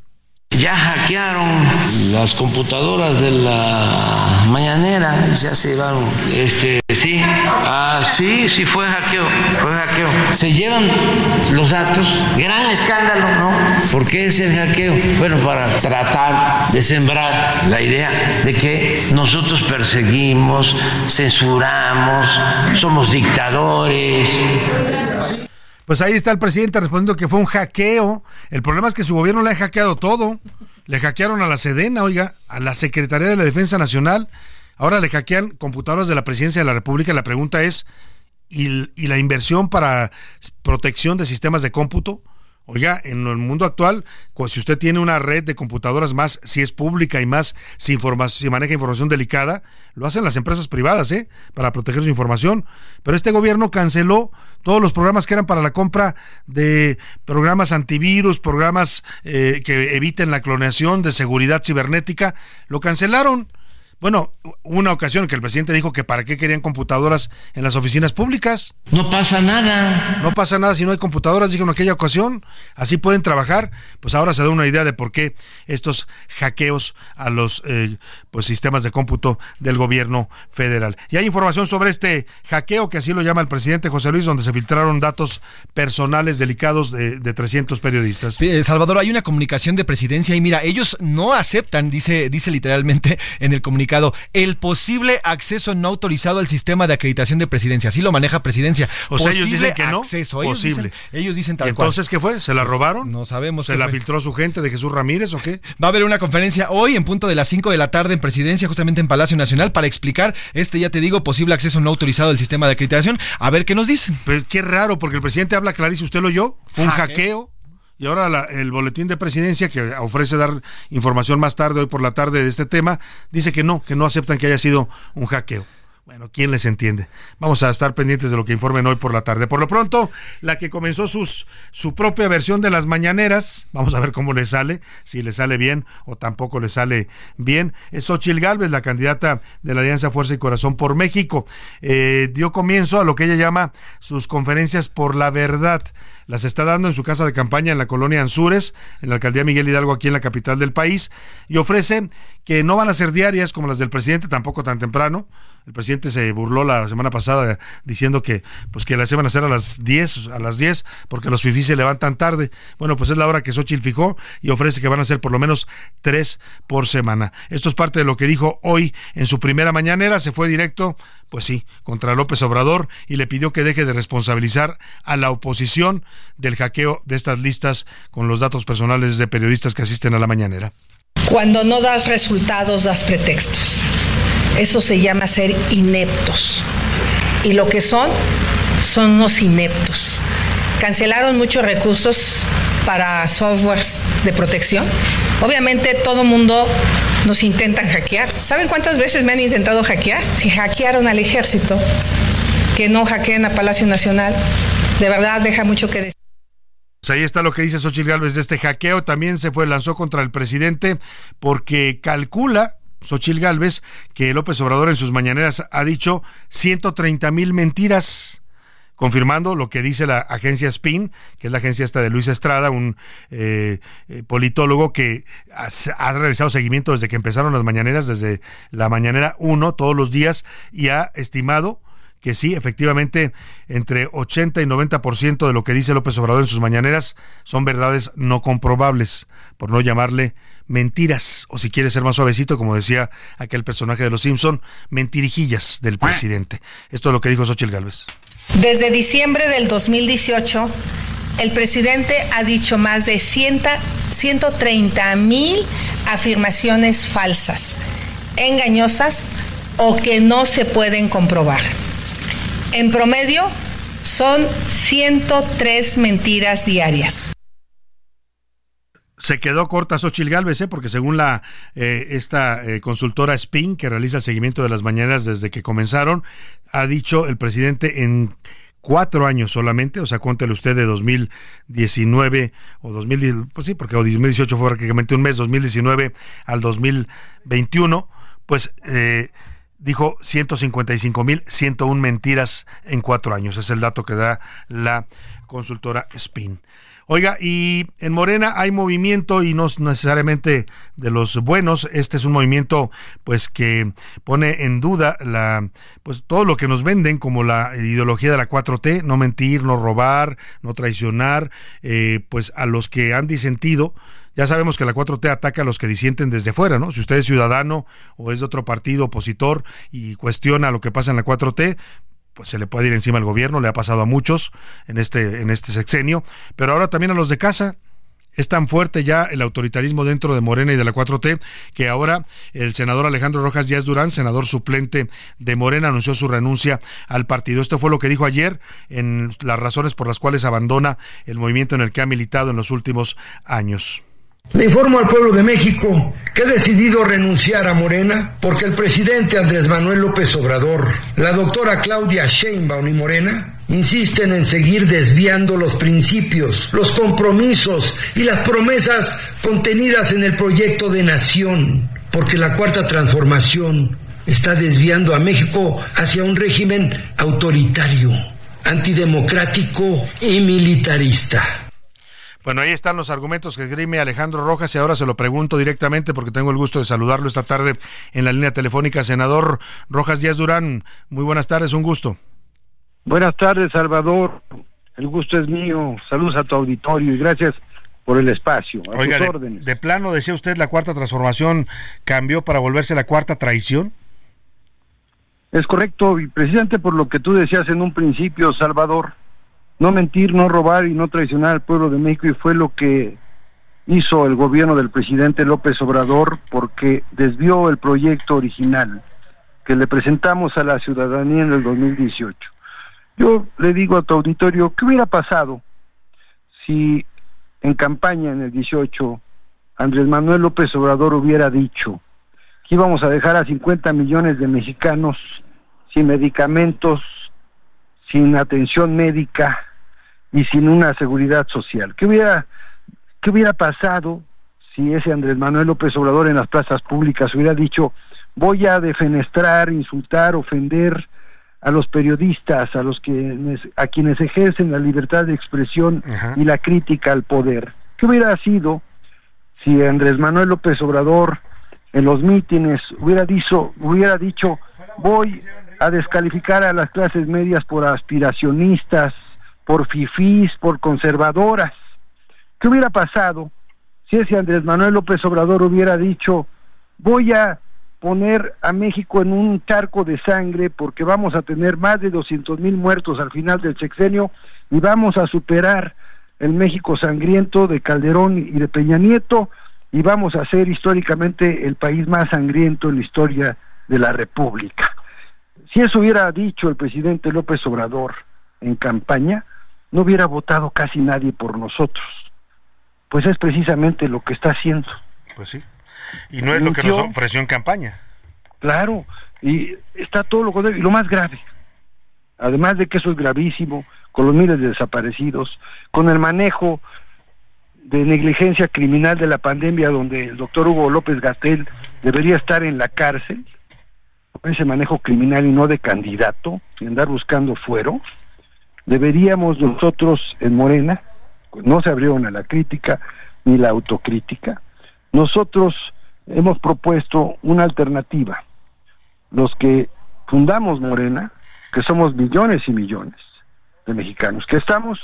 Ya hackearon las computadoras de la mañanera y ya se llevaron, este, sí, ah, sí, sí fue hackeo, fue hackeo. Se llevan los datos, gran escándalo, ¿no? ¿Por qué es el hackeo? Bueno, para tratar de sembrar la idea de que nosotros perseguimos, censuramos, somos dictadores. Pues ahí está el presidente respondiendo que fue un hackeo. El problema es que su gobierno le ha hackeado todo. Le hackearon a la Sedena, oiga, a la Secretaría de la Defensa Nacional. Ahora le hackean computadoras de la Presidencia de la República. La pregunta es, ¿y, y la inversión para protección de sistemas de cómputo? Oiga, en el mundo actual, si usted tiene una red de computadoras más, si es pública y más, si, si maneja información delicada, lo hacen las empresas privadas, ¿eh? Para proteger su información. Pero este gobierno canceló todos los programas que eran para la compra de programas antivirus, programas eh, que eviten la clonación de seguridad cibernética, lo cancelaron. Bueno, una ocasión que el presidente dijo que para qué querían computadoras en las oficinas públicas. No pasa nada. No pasa nada si no hay computadoras, dijo en aquella ocasión. Así pueden trabajar. Pues ahora se da una idea de por qué estos hackeos a los eh, pues, sistemas de cómputo del gobierno federal. Y hay información sobre este hackeo, que así lo llama el presidente José Luis, donde se filtraron datos personales delicados de, de 300 periodistas. Sí, Salvador, hay una comunicación de presidencia y mira, ellos no aceptan, dice, dice literalmente en el comunicado el posible acceso no autorizado al sistema de acreditación de presidencia. Así lo maneja presidencia. O sea, ellos dicen que no. Acceso. Ellos posible. Dicen, ellos dicen tal ¿Y entonces qué fue? ¿Se la Pues, robaron? No sabemos. ¿Se la fue. filtró su gente de Jesús Ramírez o qué? Va a haber una conferencia hoy en punto de las 5 de la tarde en presidencia, justamente en Palacio Nacional, para explicar este, ya te digo, posible acceso no autorizado al sistema de acreditación. A ver qué nos dicen. Pues qué raro, porque el presidente habla clarísimo. ¿Usted lo oyó? Fue un hackeo. Y ahora la- el boletín de presidencia, que ofrece dar información más tarde, hoy por la tarde, de este tema, dice que no, que no aceptan que haya sido un hackeo. Bueno, ¿quién les entiende? Vamos a estar pendientes de lo que informen hoy por la tarde. Por lo pronto, la que comenzó sus, su propia versión de las mañaneras, vamos a ver cómo le sale, si le sale bien o tampoco le sale bien, es Xochil Gálvez, la candidata de la Alianza Fuerza y Corazón por México. Eh, dio comienzo a lo que ella llama sus conferencias por la verdad. Las está dando en su casa de campaña en la colonia Anzures, en la alcaldía Miguel Hidalgo, aquí en la capital del país, y ofrece que no van a ser diarias como las del presidente, tampoco tan temprano. El presidente se burló la semana pasada diciendo que pues que las iban a hacer a las 10, a las 10, porque los fifís se levantan tarde. Bueno, pues es la hora que Xochitl fijó y ofrece que van a ser por lo menos tres por semana. Esto es parte de lo que dijo hoy en su primera mañanera. Se fue directo, pues sí, contra López Obrador y le pidió que deje de responsabilizar a la oposición del hackeo de estas listas con los datos personales de periodistas que asisten a la mañanera. Cuando no das resultados, das pretextos. Eso se llama ser ineptos. Y lo que son, son unos ineptos. Cancelaron muchos recursos para softwares de protección. Obviamente todo mundo nos intentan hackear. ¿Saben cuántas veces me han intentado hackear? Si hackearon al ejército, que no hackeen a Palacio Nacional, de verdad deja mucho que decir. Pues ahí está lo que dice Xochitl Gálvez este hackeo. También se fue, lanzó contra el presidente porque calcula Xochitl Gálvez que López Obrador en sus mañaneras ha dicho 130 mil mentiras confirmando lo que dice la agencia SPIN, que es la agencia esta de Luis Estrada, un eh, eh, politólogo que ha, ha realizado seguimiento desde que empezaron las mañaneras, desde la mañanera 1, todos los días, y ha estimado que sí, efectivamente, entre 80 y 90% de lo que dice López Obrador en sus mañaneras son verdades no comprobables, por no llamarle mentiras, o si quiere ser más suavecito, como decía aquel personaje de Los Simpson, mentirijillas del presidente. Esto es lo que dijo Xochitl Gálvez. Desde diciembre del 2018, el presidente ha dicho más de 100 130 mil afirmaciones falsas, engañosas o que no se pueden comprobar. En promedio, son 103 mentiras diarias. Se quedó corta Xochil Gálvez, ¿eh? porque según la eh, esta eh, consultora Spin, que realiza el seguimiento de las mañanas desde que comenzaron, ha dicho el presidente en cuatro años solamente, o sea, cuéntele usted de 2019 o 2010, pues sí, porque 2018 fue prácticamente un mes, 2019 al 2021, pues eh, dijo 155 mil 101 mentiras en cuatro años. Es el dato que da la consultora Spin. Oiga, y en Morena hay movimiento y no necesariamente de los buenos. Este es un movimiento, pues, que pone en duda la, pues, todo lo que nos venden como la ideología de la 4T: no mentir, no robar, no traicionar, eh, pues, a los que han disentido. Ya sabemos que la 4T ataca a los que disienten desde fuera, ¿no? Si usted es ciudadano o es de otro partido opositor y cuestiona lo que pasa en la 4T, pues se le puede ir encima al gobierno, le ha pasado a muchos en este, en este sexenio, pero ahora también a los de casa. Es tan fuerte ya el autoritarismo dentro de Morena y de la 4T que ahora el senador Alejandro Rojas Díaz Durán, senador suplente de Morena, anunció su renuncia al partido. Esto fue lo que dijo ayer en las razones por las cuales abandona el movimiento en el que ha militado en los últimos años. Le informo al pueblo de México que he decidido renunciar a Morena porque el presidente Andrés Manuel López Obrador, la doctora Claudia Sheinbaum y Morena insisten en seguir desviando los principios, los compromisos y las promesas contenidas en el proyecto de nación, porque la cuarta transformación está desviando a México hacia un régimen autoritario, antidemocrático y militarista. Bueno, ahí están los argumentos que esgrime Alejandro Rojas y ahora se lo pregunto directamente porque tengo el gusto de saludarlo esta tarde en la línea telefónica. Senador Rojas Díaz Durán, muy buenas tardes, un gusto. Buenas tardes, Salvador. El gusto es mío. Saludos a tu auditorio y gracias por el espacio. A Oiga, de, de, plano, decía usted, la cuarta transformación cambió para volverse la cuarta traición. Es correcto, y precisamente por lo que tú decías en un principio, Salvador, no mentir, no robar y no traicionar al pueblo de México y fue lo que hizo el gobierno del presidente López Obrador porque desvió el proyecto original que le presentamos a la ciudadanía en el 2018. Yo le digo a tu auditorio, ¿qué hubiera pasado si en campaña en el 18 Andrés Manuel López Obrador hubiera dicho que íbamos a dejar a 50 millones de mexicanos sin medicamentos, sin atención médica, y sin una seguridad social. ¿Qué hubiera, qué hubiera pasado si ese Andrés Manuel López Obrador en las plazas públicas hubiera dicho voy a defenestrar, insultar, ofender a los periodistas, a los que a quienes ejercen la libertad de expresión y la crítica al poder? ¿Qué hubiera sido si Andrés Manuel López Obrador en los mítines hubiera dicho, hubiera dicho voy a descalificar a las clases medias por aspiracionistas, por fifís, por conservadoras. ¿Qué hubiera pasado si ese Andrés Manuel López Obrador hubiera dicho, voy a poner a México en un charco de sangre porque vamos a tener más de 200 mil muertos al final del sexenio y vamos a superar el México sangriento de Calderón y de Peña Nieto y vamos a ser históricamente el país más sangriento en la historia de la República. Si eso hubiera dicho el presidente López Obrador en campaña, no hubiera votado casi nadie por nosotros. Pues es precisamente lo que está haciendo. Pues sí. Y no es lo que nos ofreció en campaña. Claro, y está todo lo contrario. Y lo más grave, además de que eso es gravísimo, con los miles de desaparecidos, con el manejo de negligencia criminal de la pandemia, donde el doctor Hugo López Gatel debería estar en la cárcel, ese manejo criminal y no de candidato, sin andar buscando fuero, deberíamos nosotros en Morena, no se abrieron a la crítica ni la autocrítica, nosotros hemos propuesto una alternativa. Los que fundamos Morena, que somos millones y millones de mexicanos, que estamos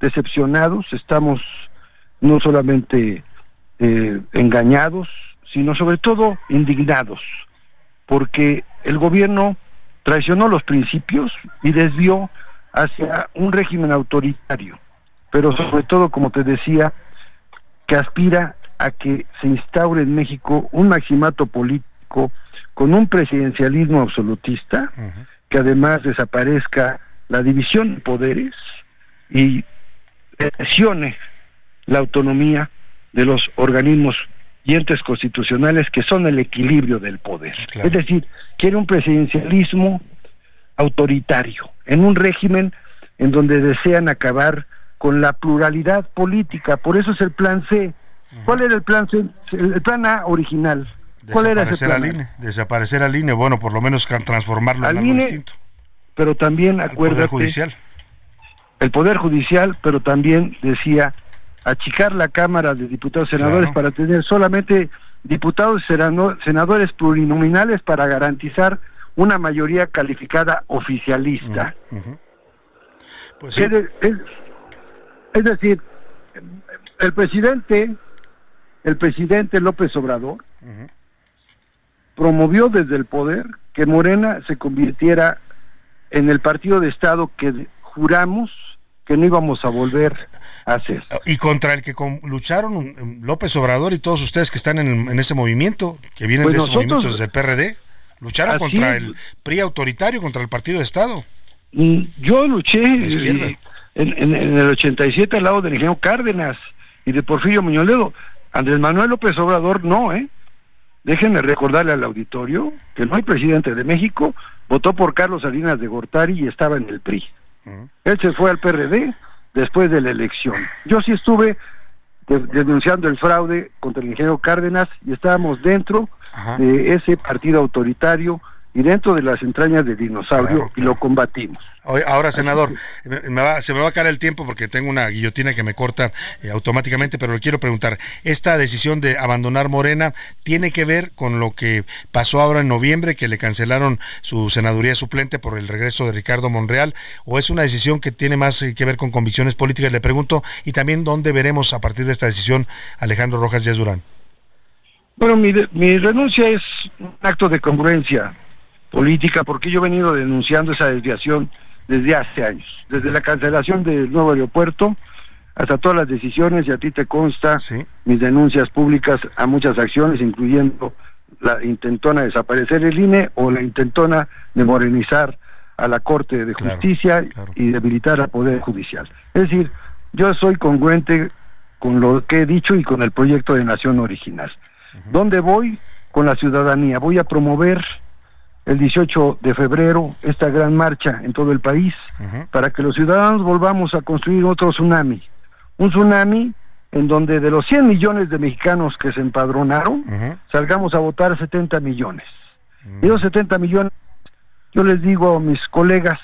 decepcionados, estamos no solamente eh, engañados, sino sobre todo indignados, porque el gobierno traicionó los principios y desvió hacia un régimen autoritario, pero sobre todo, como te decía, que aspira a que se instaure en México un maximato político con un presidencialismo absolutista, que además desaparezca la división de poderes y lesione la autonomía de los organismos y entes constitucionales que son el equilibrio del poder. Es decir, quiere un presidencialismo autoritario, en un régimen en donde desean acabar con la pluralidad política. Por eso es el plan C. ¿Cuál era el plan C? El plan A original. ¿Cuál era ese Desaparecer al INE, desaparecer al INE, bueno, por lo menos transformarlo Al en algo INE, distinto. Pero también, Al acuérdate, Poder Judicial. el Poder Judicial, pero también decía achicar la Cámara de Diputados y Senadores Claro. para tener solamente diputados y senado- senadores plurinominales para garantizar una mayoría calificada oficialista. Pues sí. es, de- es- es decir, el presidente, el presidente López Obrador promovió desde el poder que Morena se convirtiera en el partido de Estado que juramos que no íbamos a volver a hacer. Y contra el que con- lucharon um, López Obrador y todos ustedes que están en, en ese movimiento, que vienen Pues de ese nosotros- movimiento desde el PRD, lucharon Así contra es. el PRI autoritario, contra el Partido de Estado. Mm, Yo luché eh, en, en- en el 87 al lado del ingeniero Cárdenas y de Porfirio Muñoz Ledo. Andrés Manuel López Obrador no, ¿eh? Déjenme recordarle al auditorio que no hay presidente de México, votó por Carlos Salinas de Gortari y estaba en el PRI. Él se fue al PRD después de la elección. Yo sí estuve de- denunciando el fraude contra el ingeniero Cárdenas y estábamos dentro de ese partido autoritario y dentro de las entrañas del dinosaurio y lo combatimos. Ahora, senador, me- me va- se me va a caer el tiempo porque tengo una guillotina que me corta eh, automáticamente, pero le quiero preguntar, ¿esta decisión de abandonar Morena tiene que ver con lo que pasó ahora en noviembre, que le cancelaron su senaduría suplente por el regreso de Ricardo Monreal, o es una decisión que tiene más eh, que ver con convicciones políticas? Le pregunto, y también dónde veremos a partir de esta decisión Alejandro Rojas Díaz Durán. Bueno, mi, mi renuncia es un acto de congruencia política porque yo he venido denunciando esa desviación desde hace años, desde la cancelación del nuevo aeropuerto hasta todas las decisiones y a ti te consta mis denuncias públicas a muchas acciones, incluyendo la intentona de desaparecer el INE o la intentona de morenizar a la Corte de Justicia y debilitar al Poder Judicial. Es decir, yo soy congruente con lo que he dicho y con el proyecto de nación original. ¿Dónde voy? Con la ciudadanía. Voy a promover el 18 de febrero esta gran marcha en todo el país para que los ciudadanos volvamos a construir otro tsunami. Un tsunami en donde de los 100 millones de mexicanos que se empadronaron, salgamos a votar 70 millones. Y esos 70 millones, yo les digo a mis colegas,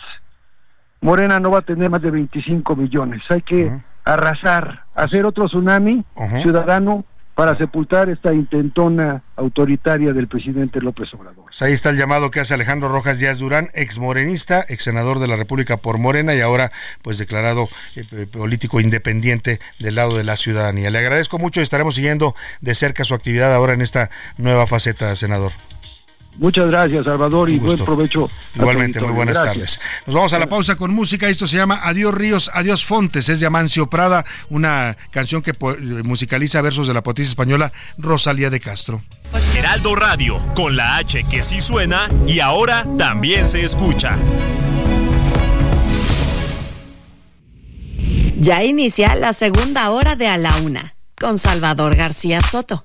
Morena no va a tener más de 25 millones. Hay que arrasar, hacer otro tsunami ciudadano para sepultar esta intentona autoritaria del presidente López Obrador. Pues ahí está el llamado que hace Alejandro Rojas Díaz Durán, ex morenista, ex senador de la República por Morena y ahora pues declarado eh, eh, político independiente del lado de la ciudadanía. Le agradezco mucho y estaremos siguiendo de cerca su actividad ahora en esta nueva faceta, senador. Muchas gracias, Salvador, y buen provecho. Igualmente, muy buenas Gracias. tardes. Nos vamos a la pausa con música. Esto se llama Adiós Ríos, Adiós Fontes. Es de Amancio Prada, una canción que eh, musicaliza versos de la poetisa española Rosalía de Castro. Heraldo Radio, con la H que sí suena y ahora también se escucha. Ya inicia la segunda hora de A la Una con Salvador García Soto.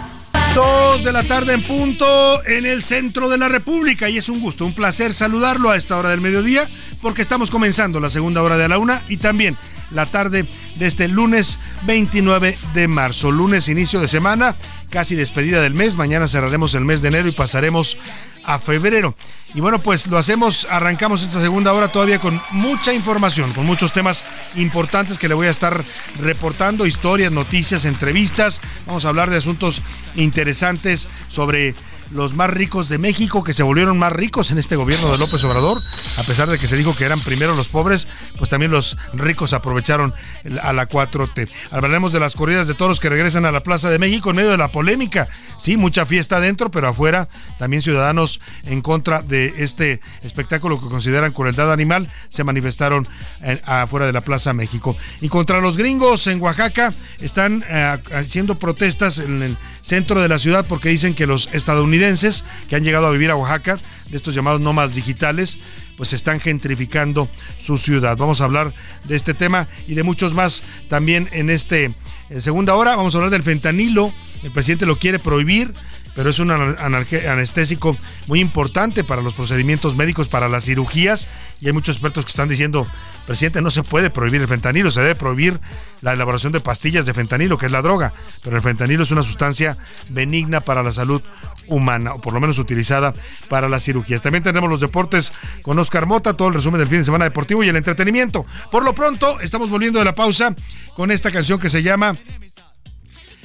Dos de la tarde en punto en el centro de la República y es un gusto, un placer saludarlo a esta hora del mediodía porque estamos comenzando la segunda hora de la una y también la tarde de este lunes 29 de marzo, lunes inicio de semana, casi despedida del mes, mañana cerraremos el mes de enero y pasaremos a febrero. Y bueno, pues lo hacemos, arrancamos esta segunda hora todavía con mucha información, con muchos temas importantes que le voy a estar reportando, historias, noticias, entrevistas. Vamos a hablar de asuntos interesantes sobre los más ricos de México, que se volvieron más ricos en este gobierno de López Obrador, a pesar de que se dijo que eran primero los pobres, pues también los ricos aprovecharon a la 4T. Hablaremos de las corridas de toros que regresan a la Plaza de México en medio de la polémica. Sí, mucha fiesta adentro, pero afuera también ciudadanos en contra de este espectáculo que consideran crueldad animal se manifestaron afuera de la Plaza México. Y contra los gringos en Oaxaca están eh, haciendo protestas en el centro de la ciudad porque dicen que los estadounidenses que han llegado a vivir a Oaxaca, de estos llamados nómadas digitales, pues están gentrificando su ciudad. Vamos a hablar de este tema y de muchos más también en este segunda hora. Vamos a hablar del fentanilo. El presidente lo quiere prohibir pero es un anestésico muy importante para los procedimientos médicos, para las cirugías, y hay muchos expertos que están diciendo, presidente, no se puede prohibir el fentanilo, se debe prohibir la elaboración de pastillas de fentanilo, que es la droga, pero el fentanilo es una sustancia benigna para la salud humana, o por lo menos utilizada para las cirugías. También tenemos los deportes con Oscar Mota, todo el resumen del fin de semana deportivo y el entretenimiento. Por lo pronto, estamos volviendo de la pausa con esta canción que se llama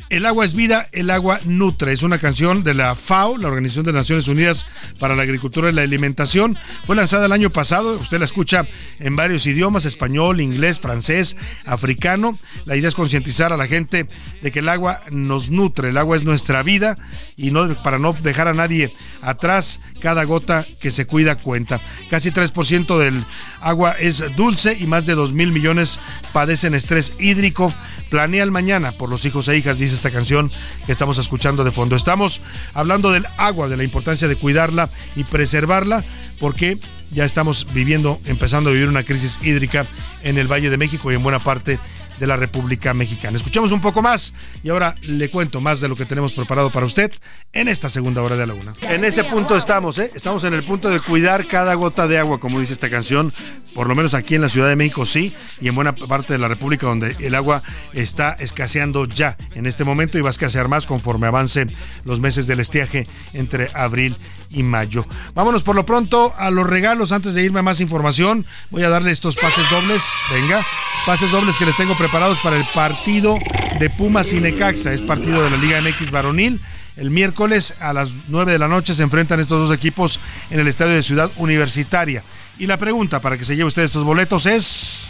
el agua es vida, el agua nutre. Es una canción de la FAO, la Organización de Naciones Unidas para la Agricultura y la Alimentación. Fue lanzada el año pasado. Usted la escucha en varios idiomas, español, inglés, francés, africano. La idea es concientizar a la gente de que el agua nos nutre. El agua es nuestra vida y no para no dejar a nadie atrás, cada gota que se cuida cuenta. Casi 3% del agua es dulce y más de 2 mil millones padecen estrés hídrico. Planea el mañana por los hijos e hijas, dice esta canción que estamos escuchando de fondo. Estamos hablando del agua, de la importancia de cuidarla y preservarla, porque ya estamos viviendo, empezando a vivir una crisis hídrica en el Valle de México y en buena parte de la República Mexicana. Escuchamos un poco más y ahora le cuento más de lo que tenemos preparado para usted en esta segunda hora de la una. En ese punto estamos, ¿eh? Estamos en el punto de cuidar cada gota de agua, como dice esta canción, por lo menos aquí en la Ciudad de México sí, y en buena parte de la República donde el agua está escaseando ya en este momento y va a escasear más conforme avancen los meses del estiaje entre abril y mayo. Vámonos por lo pronto a los regalos antes de irme a más información. Voy a darle estos pases dobles, venga, pases dobles que les tengo preparados para el partido de Pumas y Necaxa. Es partido de la Liga MX varonil. El miércoles a las 9 de la noche se enfrentan estos dos equipos en el estadio de Ciudad Universitaria. Y la pregunta para que se lleve usted estos boletos es...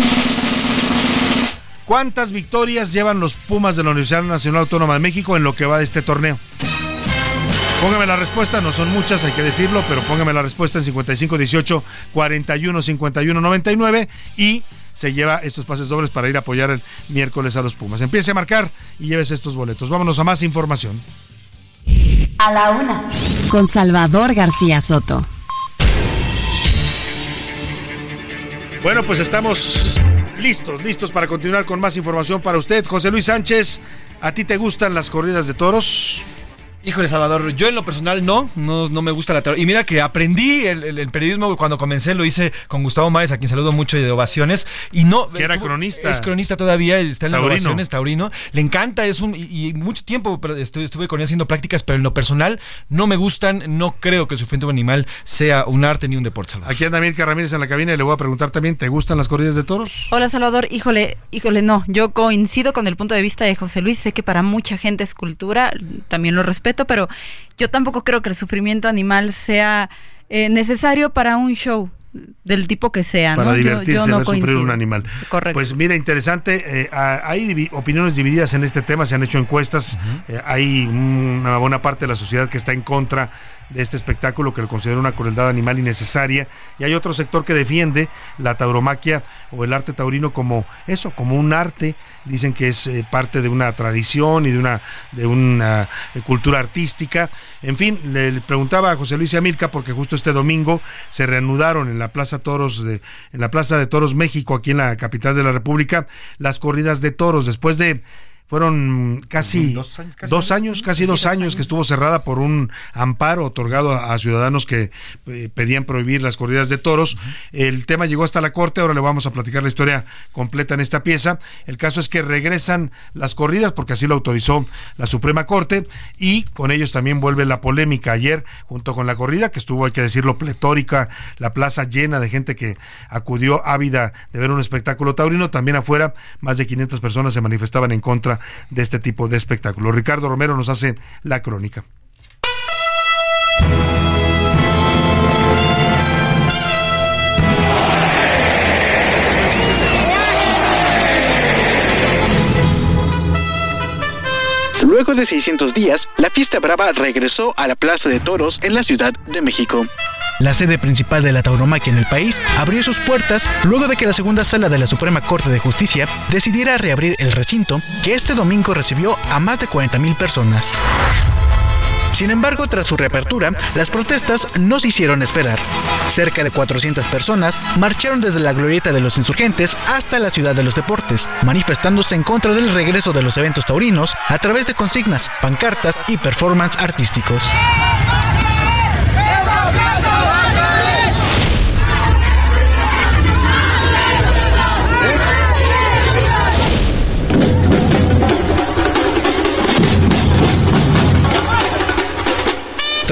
¿Cuántas victorias llevan los Pumas de la Universidad Nacional Autónoma de México en lo que va de este torneo? Póngame la respuesta, no son muchas, hay que decirlo, pero póngame la respuesta en 5518 41 51 99 y se lleva estos pases dobles para ir a apoyar el miércoles a los Pumas. Empiece a marcar y lleves estos boletos. Vámonos a más información. A la una, con Salvador García Soto. Bueno, pues estamos listos, listos para continuar con más información para usted. José Luis Sánchez, ¿a ti te gustan las corridas de toros? Híjole, Salvador, yo en lo personal no, no, no me gusta la teoría. Y mira que aprendí el, periodismo cuando comencé, lo hice con Gustavo Mares, a quien saludo mucho y de ovaciones. Y no. Que era cronista. Es cronista todavía, está en las ovaciones, taurino. Le encanta, es un. Y, mucho tiempo estuve, estuve, con él haciendo prácticas, pero en lo personal no me gustan, no creo que el sufrimiento animal sea un arte ni un deporte. Salvador. Aquí anda Mirka Ramírez en la cabina y le voy a preguntar también: ¿te gustan las corridas de toros? Hola, Salvador. Híjole, híjole, no. Yo coincido con el punto de vista de José Luis. Sé que para mucha gente es cultura, también lo respeto, pero yo tampoco creo que el sufrimiento animal sea eh, necesario para un show del tipo que sea. Para divertirse, no, sufrir un animal. Correcto. Pues mira, interesante. Eh, hay opiniones divididas en este tema, se han hecho encuestas. Eh, hay una buena parte de la sociedad que está en contra de este espectáculo que lo considera una crueldad animal innecesaria. Y hay otro sector que defiende la tauromaquia o el arte taurino como eso, como un arte. Dicen que es eh, parte de una tradición y de una, de una eh, cultura artística. En fin, le, preguntaba a José Luis y Amilca porque justo este domingo se reanudaron en la Plaza Toros de, en la Plaza de Toros México, aquí en la capital de la República, las corridas de toros. Después de fueron casi dos años, casi, dos, años, que estuvo cerrada por un amparo otorgado a, ciudadanos que eh, pedían prohibir las corridas de toros. El tema llegó hasta la corte, ahora le vamos a platicar la historia completa en esta pieza. El caso es que regresan las corridas porque así lo autorizó la Suprema Corte y con ellos también vuelve la polémica ayer junto con la corrida que estuvo, hay que decirlo, pletórica, la plaza llena de gente que acudió ávida de ver un espectáculo taurino. También afuera más de 500 personas se manifestaban en contra de este tipo de espectáculos. Ricardo Romero nos hace la crónica. Luego de 600 días, la fiesta brava regresó a la Plaza de Toros en la Ciudad de México. La sede principal de la tauromaquia en el país abrió sus puertas luego de que la segunda sala de la Suprema Corte de Justicia decidiera reabrir el recinto que este domingo recibió a más de 40.000 personas. Sin embargo, tras su reapertura, las protestas no se hicieron esperar. Cerca de 400 personas marcharon desde la glorieta de los insurgentes hasta la ciudad de los deportes, manifestándose en contra del regreso de los eventos taurinos a través de consignas, pancartas y performance artísticos.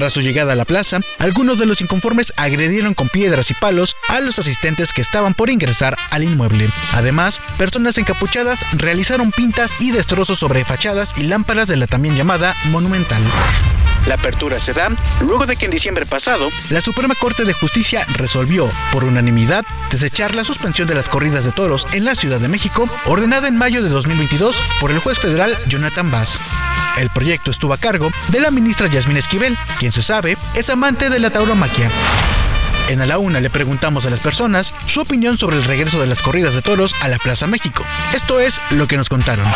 Tras su llegada a la plaza, algunos de los inconformes agredieron con piedras y palos a los asistentes que estaban por ingresar al inmueble. Además, personas encapuchadas realizaron pintas y destrozos sobre fachadas y lámparas de la también llamada Monumental. La apertura se da luego de que en diciembre pasado la Suprema Corte de Justicia resolvió, por unanimidad, desechar la suspensión de las corridas de toros en la Ciudad de México, ordenada en mayo de 2022 por el juez federal Jonathan Bass. El proyecto estuvo a cargo de la ministra Yasmín Esquivel, quien se sabe es amante de la tauromaquia. En A la Una le preguntamos a las personas su opinión sobre el regreso de las corridas de toros a la Plaza México. Esto es lo que nos contaron.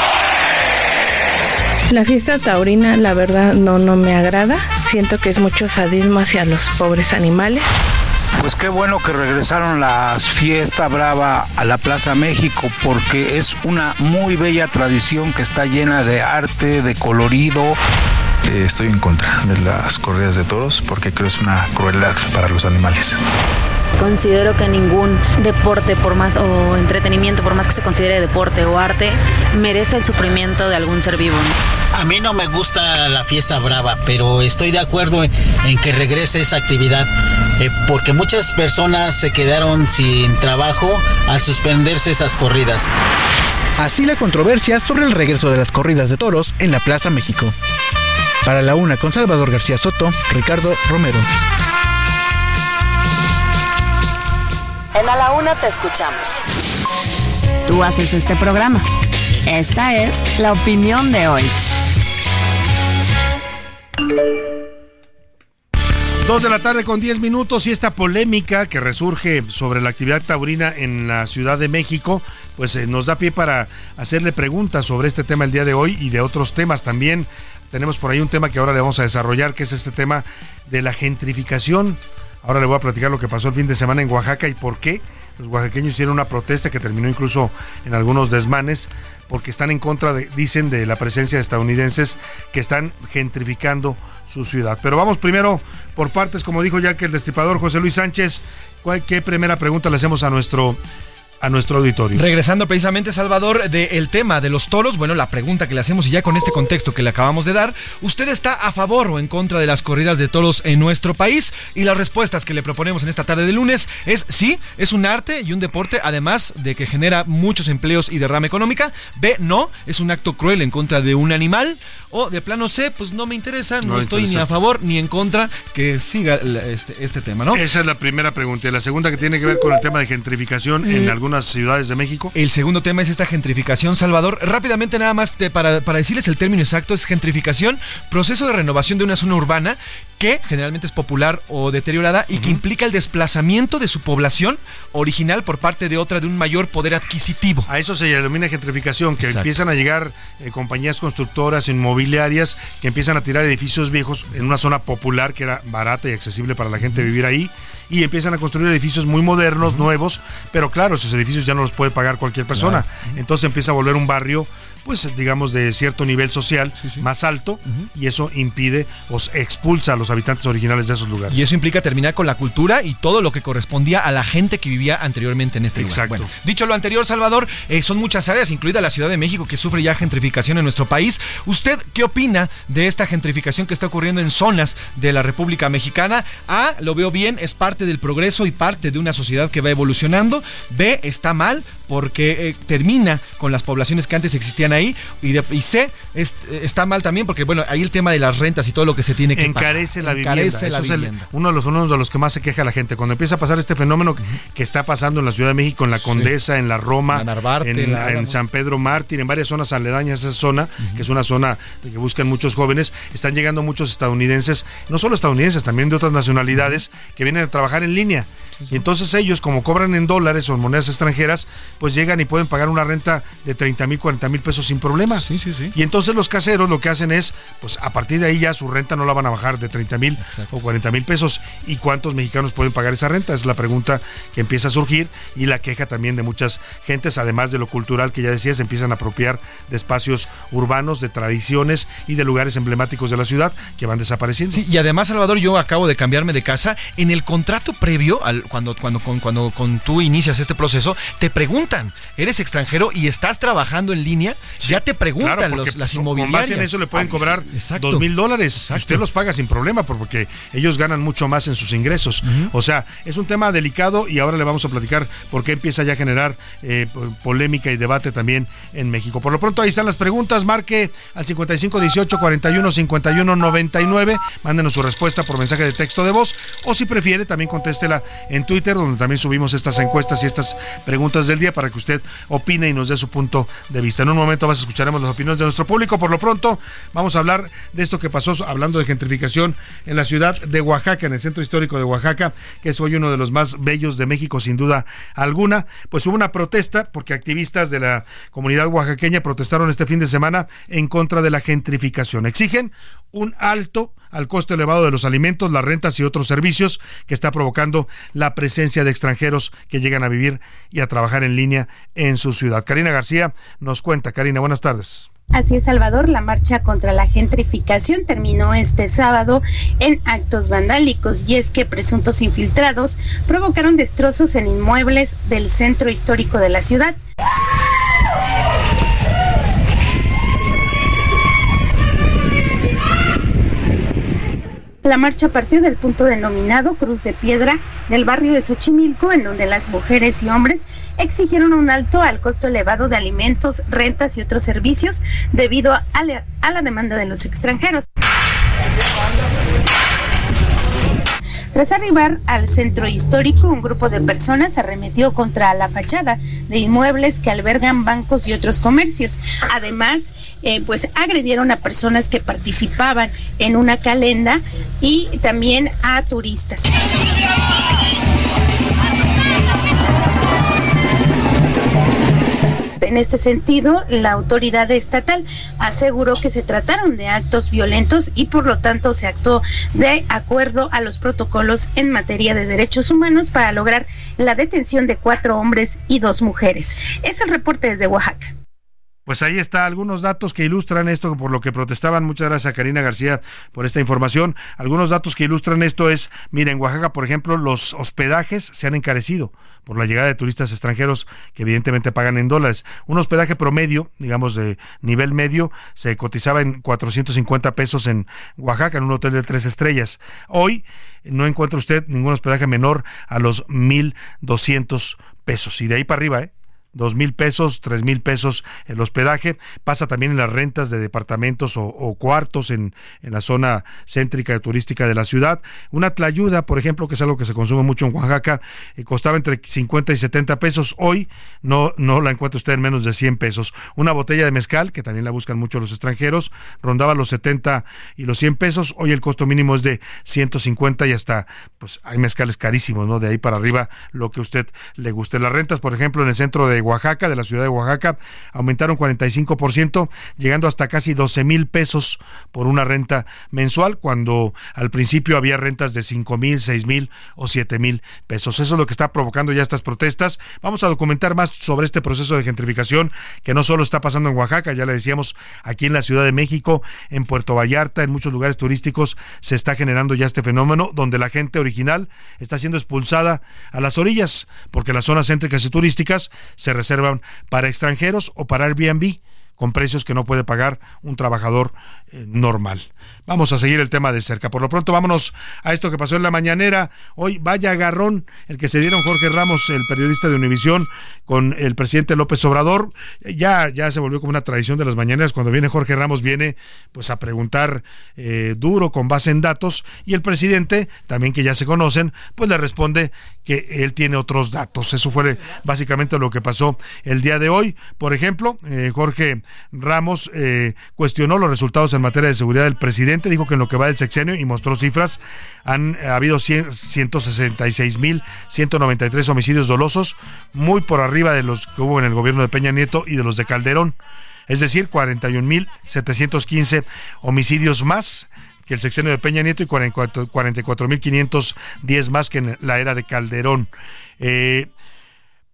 La fiesta taurina, la verdad, no, no me agrada. Siento que es mucho sadismo hacia los pobres animales. Pues qué bueno que regresaron las fiesta brava a la Plaza México porque es una muy bella tradición que está llena de arte, de colorido. Eh, estoy en contra de las corridas de toros porque creo que es una crueldad para los animales. Considero que ningún deporte, por más o entretenimiento, por más que se considere deporte o arte, merece el sufrimiento de algún ser vivo. A mí no me gusta la fiesta brava, pero estoy de acuerdo en, que regrese esa actividad, eh, porque muchas personas se quedaron sin trabajo al suspenderse esas corridas. Así la controversia sobre el regreso de las corridas de toros en la Plaza México. Para la una con Salvador García Soto, Ricardo Romero. En A la Una te escuchamos. Tú haces este programa. Esta es la opinión de hoy. Dos de la tarde con 10 minutos y esta polémica que resurge sobre la actividad taurina en la Ciudad de México, pues eh, nos da pie para hacerle preguntas sobre este tema el día de hoy y de otros temas también. Tenemos por ahí un tema que ahora le vamos a desarrollar, que es este tema de la gentrificación. Ahora le voy a platicar lo que pasó el fin de semana en Oaxaca y por qué los oaxaqueños hicieron una protesta que terminó incluso en algunos desmanes porque están en contra, de, dicen, de la presencia de estadounidenses que están gentrificando su ciudad. Pero vamos primero por partes, como dijo ya que el destripador José Luis Sánchez, ¿qué primera pregunta le hacemos a nuestro a nuestro auditorio. Regresando precisamente, Salvador, del tema de los toros, bueno, la pregunta que le hacemos y ya con este contexto que le acabamos de dar, ¿usted está a favor o en contra de las corridas de toros en nuestro país? Y las respuestas que le proponemos en esta tarde de lunes es sí, es un arte y un deporte, además de que genera muchos empleos y derrama económica. B, no, es un acto cruel en contra de un animal. O de plano C, pues no me interesa, no, estoy ni a favor ni en contra que siga este, este, tema, ¿no? Esa es la primera pregunta. Y la segunda que tiene que ver con el tema de gentrificación en algún ciudades de México. El segundo tema es esta gentrificación, Salvador. Rápidamente nada más para, para decirles el término exacto, es gentrificación, proceso de renovación de una zona urbana que generalmente es popular o deteriorada y que implica el desplazamiento de su población original por parte de otra de un mayor poder adquisitivo. A eso se denomina gentrificación, que empiezan a llegar eh, compañías constructoras, inmobiliarias, que empiezan a tirar edificios viejos en una zona popular que era barata y accesible para la gente vivir ahí y empiezan a construir edificios muy modernos, nuevos, pero claro, esos edificios ya no los puede pagar cualquier persona. Entonces empieza a volver un barrio pues digamos de cierto nivel social más alto y eso impide o expulsa a los habitantes originales de esos lugares. Y eso implica terminar con la cultura y todo lo que correspondía a la gente que vivía anteriormente en este Exacto. lugar. dicho lo anterior, Salvador, eh, son muchas áreas, incluida la Ciudad de México, que sufre ya gentrificación en nuestro país. ¿Usted qué opina de esta gentrificación que está ocurriendo en zonas de la República Mexicana? A, lo veo bien, es parte del progreso y parte de una sociedad que va evolucionando. B, está mal porque eh, termina con las poblaciones que antes existían vivían ahí. Y, de, y C, está mal también porque, bueno, ahí el tema de las rentas y todo lo que se tiene que Encarece la vivienda. La vivienda. uno, de los, uno de los que más se queja la gente. Cuando empieza a pasar este fenómeno que está pasando en la Ciudad de México, en la Condesa, en la Roma, en, en, San Pedro Mártir, en varias zonas aledañas a esa zona, que es una zona que buscan muchos jóvenes, están llegando muchos estadounidenses, no solo estadounidenses, también de otras nacionalidades, que vienen a trabajar en línea. Y entonces ellos, como cobran en dólares o en monedas extranjeras, pues llegan y pueden pagar una renta de 30 mil, 40 mil pesos sin problema. Sí, sí, sí. Y entonces los caseros lo que hacen es, pues a partir de ahí ya su renta no la van a bajar de 30 mil o 40 mil pesos. ¿Y cuántos mexicanos pueden pagar esa renta? Es la pregunta que empieza a surgir y la queja también de muchas gentes, además de lo cultural que ya decías, empiezan a apropiar de espacios urbanos, de tradiciones y de lugares emblemáticos de la ciudad que van desapareciendo. Sí, y además, Salvador, yo acabo de cambiarme de casa. En el contrato previo al cuando, cuando, cuando, con tú inicias este proceso, te preguntan, ¿eres extranjero y estás trabajando en línea? Ya te preguntan los, las inmobiliarias. en eso le pueden cobrar dos mil dólares. Usted los paga sin problema porque ellos ganan mucho más en sus ingresos. O sea, es un tema delicado y ahora le vamos a platicar por qué empieza ya a generar eh, polémica y debate también en México. Por lo pronto ahí están las preguntas. Marque al 55 18 41 51 99. Mándenos su respuesta por mensaje de texto de voz o si prefiere también contéstela en Twitter donde también subimos estas encuestas y estas preguntas del día para que usted opine y nos dé su punto de vista. En un momento más escucharemos las opiniones de nuestro público. Por lo pronto, vamos a hablar de esto que pasó hablando de gentrificación en la ciudad de Oaxaca, en el centro histórico de Oaxaca, que es hoy uno de los más bellos de México, sin duda alguna. Pues hubo una protesta porque activistas de la comunidad oaxaqueña protestaron este fin de semana en contra de la gentrificación. Exigen un alto al costo elevado de los alimentos, las rentas y otros servicios que está provocando la presencia de extranjeros que llegan a vivir y a trabajar en línea en su ciudad. Karina García nos cuenta. Karina, buenas tardes. Así es, Salvador, la marcha contra la gentrificación terminó este sábado en actos vandálicos y es que presuntos infiltrados provocaron destrozos en inmuebles del centro histórico de la ciudad. La marcha partió del punto denominado Cruz de Piedra del barrio de Xochimilco, en donde las mujeres y hombres exigieron un alto al costo elevado de alimentos, rentas y otros servicios debido a la, a la demanda de los extranjeros. Tras arribar al centro histórico, un grupo de personas arremetió contra la fachada de inmuebles que albergan bancos y otros comercios. Además, eh, pues agredieron a personas que participaban en una calenda y también a turistas. En este sentido, la autoridad estatal aseguró que se trataron de actos violentos y por lo tanto se actuó de acuerdo a los protocolos en materia de derechos humanos para lograr la detención de cuatro hombres y dos mujeres. Es el reporte desde Oaxaca. Pues ahí está algunos datos que ilustran esto por lo que protestaban. Muchas gracias a Karina García por esta información. Algunos datos que ilustran esto es, mira, en Oaxaca, por ejemplo, los hospedajes se han encarecido por la llegada de turistas extranjeros que evidentemente pagan en dólares. Un hospedaje promedio, digamos de nivel medio, se cotizaba en 450 pesos en Oaxaca, en un hotel de tres estrellas. Hoy no encuentra usted ningún hospedaje menor a los 1.200 pesos. Y de ahí para arriba, ¿eh? Dos mil pesos, tres mil pesos el hospedaje, pasa también en las rentas de departamentos o, cuartos en, en, la zona céntrica y turística de la ciudad. Una tlayuda, por ejemplo, que es algo que se consume mucho en Oaxaca, eh, costaba entre 50 y 70 pesos. Hoy no, no la encuentra usted en menos de 100 pesos. Una botella de mezcal, que también la buscan mucho los extranjeros, rondaba los 70 y los 100 pesos. Hoy el costo mínimo es de 150 y hasta, pues hay mezcales carísimos, ¿no? De ahí para arriba, lo que usted le guste. Las rentas, por ejemplo, en el centro de Oaxaca, de la ciudad de Oaxaca, aumentaron 45%, llegando hasta casi 12 mil pesos por una renta mensual, cuando al principio había rentas de 5 mil, 6 mil o 7 mil pesos. Eso es lo que está provocando ya estas protestas. Vamos a documentar más sobre este proceso de gentrificación que no solo está pasando en Oaxaca, ya le decíamos, aquí en la Ciudad de México, en Puerto Vallarta, en muchos lugares turísticos se está generando ya este fenómeno donde la gente original está siendo expulsada a las orillas porque las zonas céntricas y turísticas se reservan para extranjeros o para Airbnb con precios que no puede pagar un trabajador eh, normal. Vamos a seguir el tema de cerca. Por lo pronto, vámonos a esto que pasó en la mañanera. Hoy, vaya agarrón el que se dieron Jorge Ramos, el periodista de Univisión, con el presidente López Obrador. Ya, ya se volvió como una tradición de las mañaneras. Cuando viene Jorge Ramos, viene pues a preguntar eh, duro, con base en datos. Y el presidente, también que ya se conocen, pues le responde que él tiene otros datos. Eso fue básicamente lo que pasó el día de hoy. Por ejemplo, eh, Jorge Ramos eh, cuestionó los resultados en materia de seguridad del presidente dijo que en lo que va del sexenio y mostró cifras, han habido 166.193 homicidios dolosos, muy por arriba de los que hubo en el gobierno de Peña Nieto y de los de Calderón, es decir, 41.715 homicidios más que el sexenio de Peña Nieto y 44.510 más que en la era de Calderón. Eh,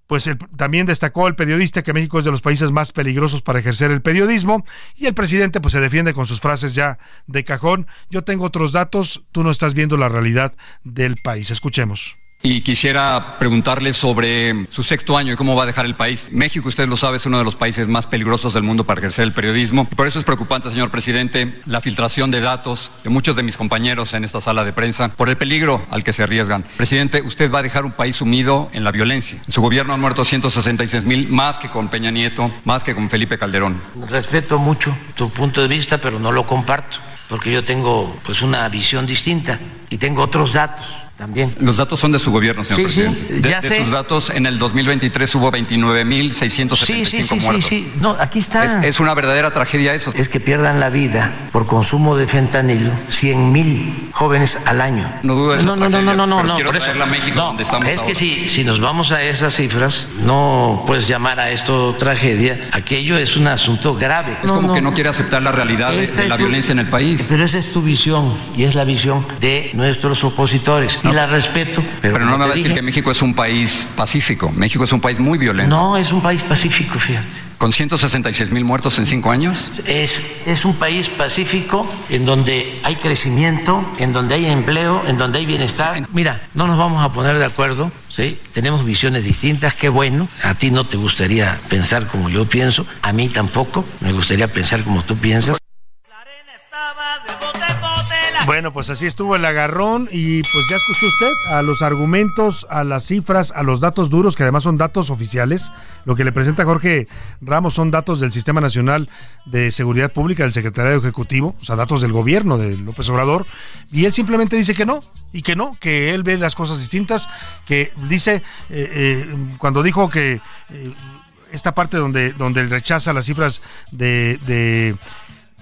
pues también destacó el periodista que México es de los países más peligrosos para ejercer el periodismo y el presidente pues se defiende con sus frases ya de cajón. Yo tengo otros datos, tú no estás viendo la realidad del país. Escuchemos y quisiera preguntarle sobre su sexto año y cómo va a dejar el país. México, usted lo sabe, es uno de los países más peligrosos del mundo para ejercer el periodismo. por eso es preocupante, señor presidente, la filtración de datos de muchos de mis compañeros en esta sala de prensa por el peligro al que se arriesgan. Presidente, usted va a dejar un país sumido en la violencia. En su gobierno han muerto 166 mil, más que con Peña Nieto, más que con Felipe Calderón. Respeto mucho tu punto de vista, pero no lo comparto, porque yo tengo pues una visión distinta y tengo otros datos también. Los datos son de su gobierno, señor sí, presidente. Sí, ya de, sus datos, en el 2023 hubo 29.675 sí, sí, sí, muertos. Sí, sí, no, aquí está. Es, una verdadera tragedia eso. Es que pierdan la vida por consumo de fentanilo 100 mil jóvenes al año. No dudo eso. No, no, no, no, no, no, no. Quiero por a México, donde estamos Es que si, si nos vamos a esas cifras, no puedes llamar a esto tragedia. Aquello es un asunto grave. Es como que no quiere aceptar la realidad de, la violencia en el país. Pero esa es tu visión y es la visión de nuestros opositores. Y la respeto pero, no me va a decir que México es un país pacífico. México es un país muy violento. No, es un país pacífico, fíjate. ¿Con 166 mil muertos en cinco años? Es, es un país pacífico en donde hay crecimiento, en donde hay empleo, en donde hay bienestar. Mira, no nos vamos a poner de acuerdo, ¿sí? Tenemos visiones distintas, qué bueno. A ti no te gustaría pensar como yo pienso, a mí tampoco. Me gustaría pensar como tú piensas. Bueno, pues así estuvo el agarrón y pues ya escuchó usted a los argumentos, a las cifras, a los datos duros, que además son datos oficiales. Lo que le presenta Jorge Ramos son datos del Sistema Nacional de Seguridad Pública, del Secretariado Ejecutivo, o sea, datos del gobierno de López Obrador, y él simplemente dice que no, y que no, que él ve las cosas distintas, que dice, eh, eh, cuando dijo que eh, esta parte donde, donde rechaza las cifras de de,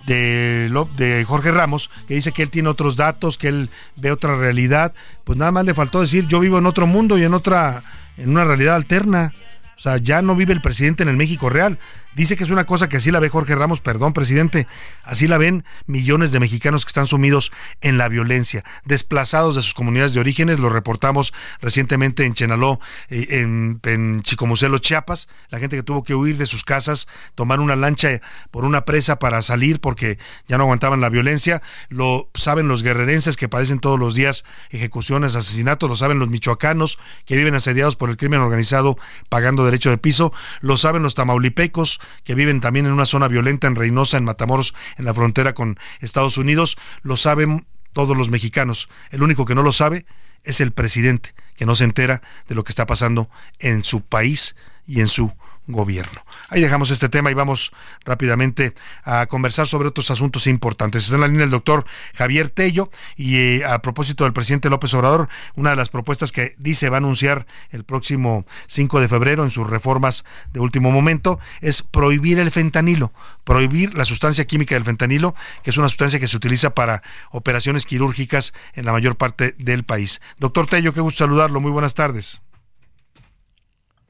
de Jorge Ramos, que dice que él tiene otros datos, que él ve otra realidad, pues nada más le faltó decir yo vivo en otro mundo y en otra, en una realidad alterna. O sea, ya no vive el presidente en el México real. Dice que es una cosa que así la ve Jorge Ramos, perdón, presidente, así la ven millones de mexicanos que están sumidos en la violencia, desplazados de sus comunidades de orígenes, lo reportamos recientemente en Chenaló, eh, en, en Chicomucelo, Chiapas, la gente que tuvo que huir de sus casas, tomar una lancha por una presa para salir porque ya no aguantaban la violencia, lo saben los guerrerenses que padecen todos los días ejecuciones, asesinatos, lo saben los michoacanos que viven asediados por el crimen organizado pagando derecho de piso, lo saben los tamaulipecos, que viven también en una zona violenta en Reynosa, en Matamoros, en la frontera con Estados Unidos, lo saben todos los mexicanos. El único que no lo sabe es el presidente, que no se entera de lo que está pasando en su país y en su gobierno. Ahí dejamos este tema y vamos rápidamente a conversar sobre otros asuntos importantes. Está en la línea el doctor Javier Tello y eh, a propósito del presidente López Obrador, una de las propuestas que dice va a anunciar el próximo 5 de febrero en sus reformas de último momento es prohibir el fentanilo, prohibir la sustancia química del fentanilo, que es una sustancia que se utiliza para operaciones quirúrgicas en la mayor parte del país. Doctor Tello, qué gusto saludarlo. Muy buenas tardes.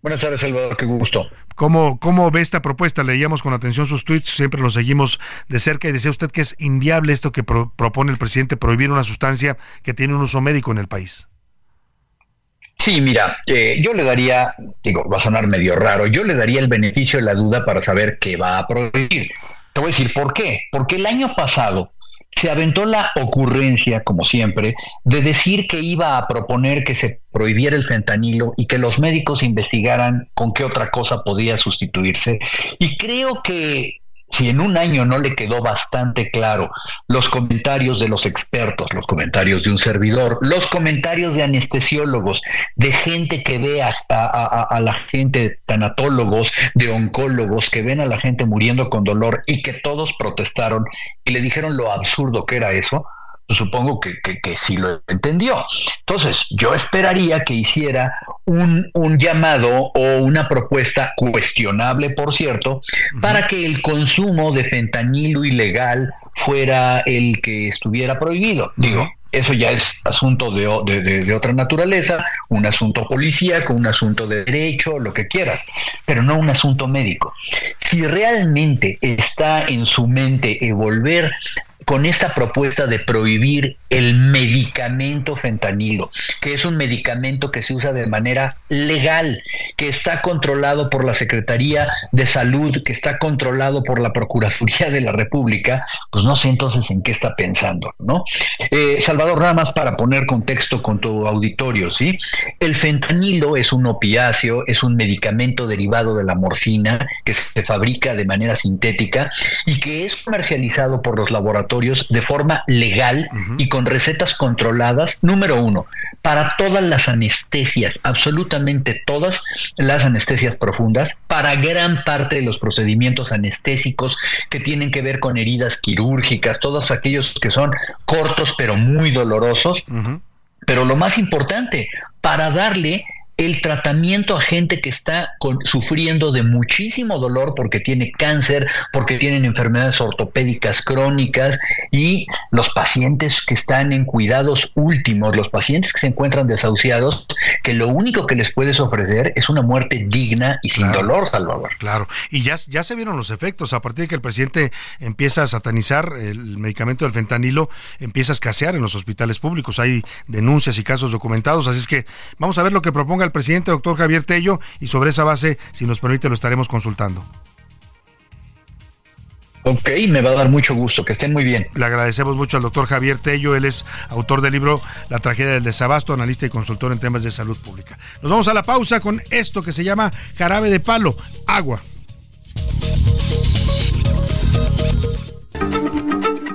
Buenas tardes, Salvador, qué gusto. ¿Cómo, ¿Cómo ve esta propuesta? Leíamos con atención sus tweets, siempre lo seguimos de cerca y decía usted que es inviable esto que propone el presidente, prohibir una sustancia que tiene un uso médico en el país. Sí, mira, eh, yo le daría, digo, va a sonar medio raro, yo le daría el beneficio de la duda para saber qué va a prohibir. Te voy a decir por qué. Porque el año pasado se aventó la ocurrencia, como siempre, de decir que iba a proponer que se prohibiera el fentanilo y que los médicos investigaran con qué otra cosa podía sustituirse. Y creo que si en un año no le quedó bastante claro los comentarios de los expertos, los comentarios de un servidor, los comentarios de anestesiólogos, de gente que ve a, a, la gente, tanatólogos, de oncólogos, que ven a la gente muriendo con dolor y que todos protestaron y le dijeron lo absurdo que era eso, supongo que, que, sí lo entendió. Entonces, yo esperaría que hiciera un, un, llamado o una propuesta cuestionable, por cierto, para que el consumo de fentanilo ilegal fuera el que estuviera prohibido. Digo, eso ya es asunto de, de, otra naturaleza, un asunto policíaco, un asunto de derecho, lo que quieras, pero no un asunto médico. Si realmente está en su mente volver con esta propuesta de prohibir el medicamento fentanilo, que es un medicamento que se usa de manera legal, que está controlado por la Secretaría de Salud, que está controlado por la Procuraduría de la República, pues no sé entonces en qué está pensando, ¿no? Eh, Salvador, nada más para poner contexto con tu auditorio, ¿sí? El fentanilo es un opiáceo, es un medicamento derivado de la morfina que se fabrica de manera sintética y que es comercializado por los laboratorios de forma legal y con recetas controladas, número uno, para todas las anestesias, absolutamente todas las anestesias profundas, para gran parte de los procedimientos anestésicos que tienen que ver con heridas quirúrgicas, todos aquellos que son cortos pero muy dolorosos. Pero lo más importante, para darle el tratamiento a gente que está sufriendo de muchísimo dolor porque tiene cáncer, porque tienen enfermedades ortopédicas crónicas y los pacientes que están en cuidados últimos, los pacientes que se encuentran desahuciados, que lo único que les puedes ofrecer es una muerte digna y sin dolor, Salvador. Claro, y ya, ya se vieron los efectos, a partir de que el presidente empieza a satanizar el medicamento del fentanilo, empieza a escasear en los hospitales públicos, hay denuncias y casos documentados, así es que vamos a ver lo que proponga el presidente, doctor Javier Tello, y sobre esa base, si nos permite, lo estaremos consultando. Ok, me va a dar mucho gusto, que estén muy bien. Le agradecemos mucho al doctor Javier Tello, él es autor del libro La tragedia del desabasto, analista y consultor en temas de salud pública. Nos vamos a la pausa con esto que se llama jarabe de palo, agua.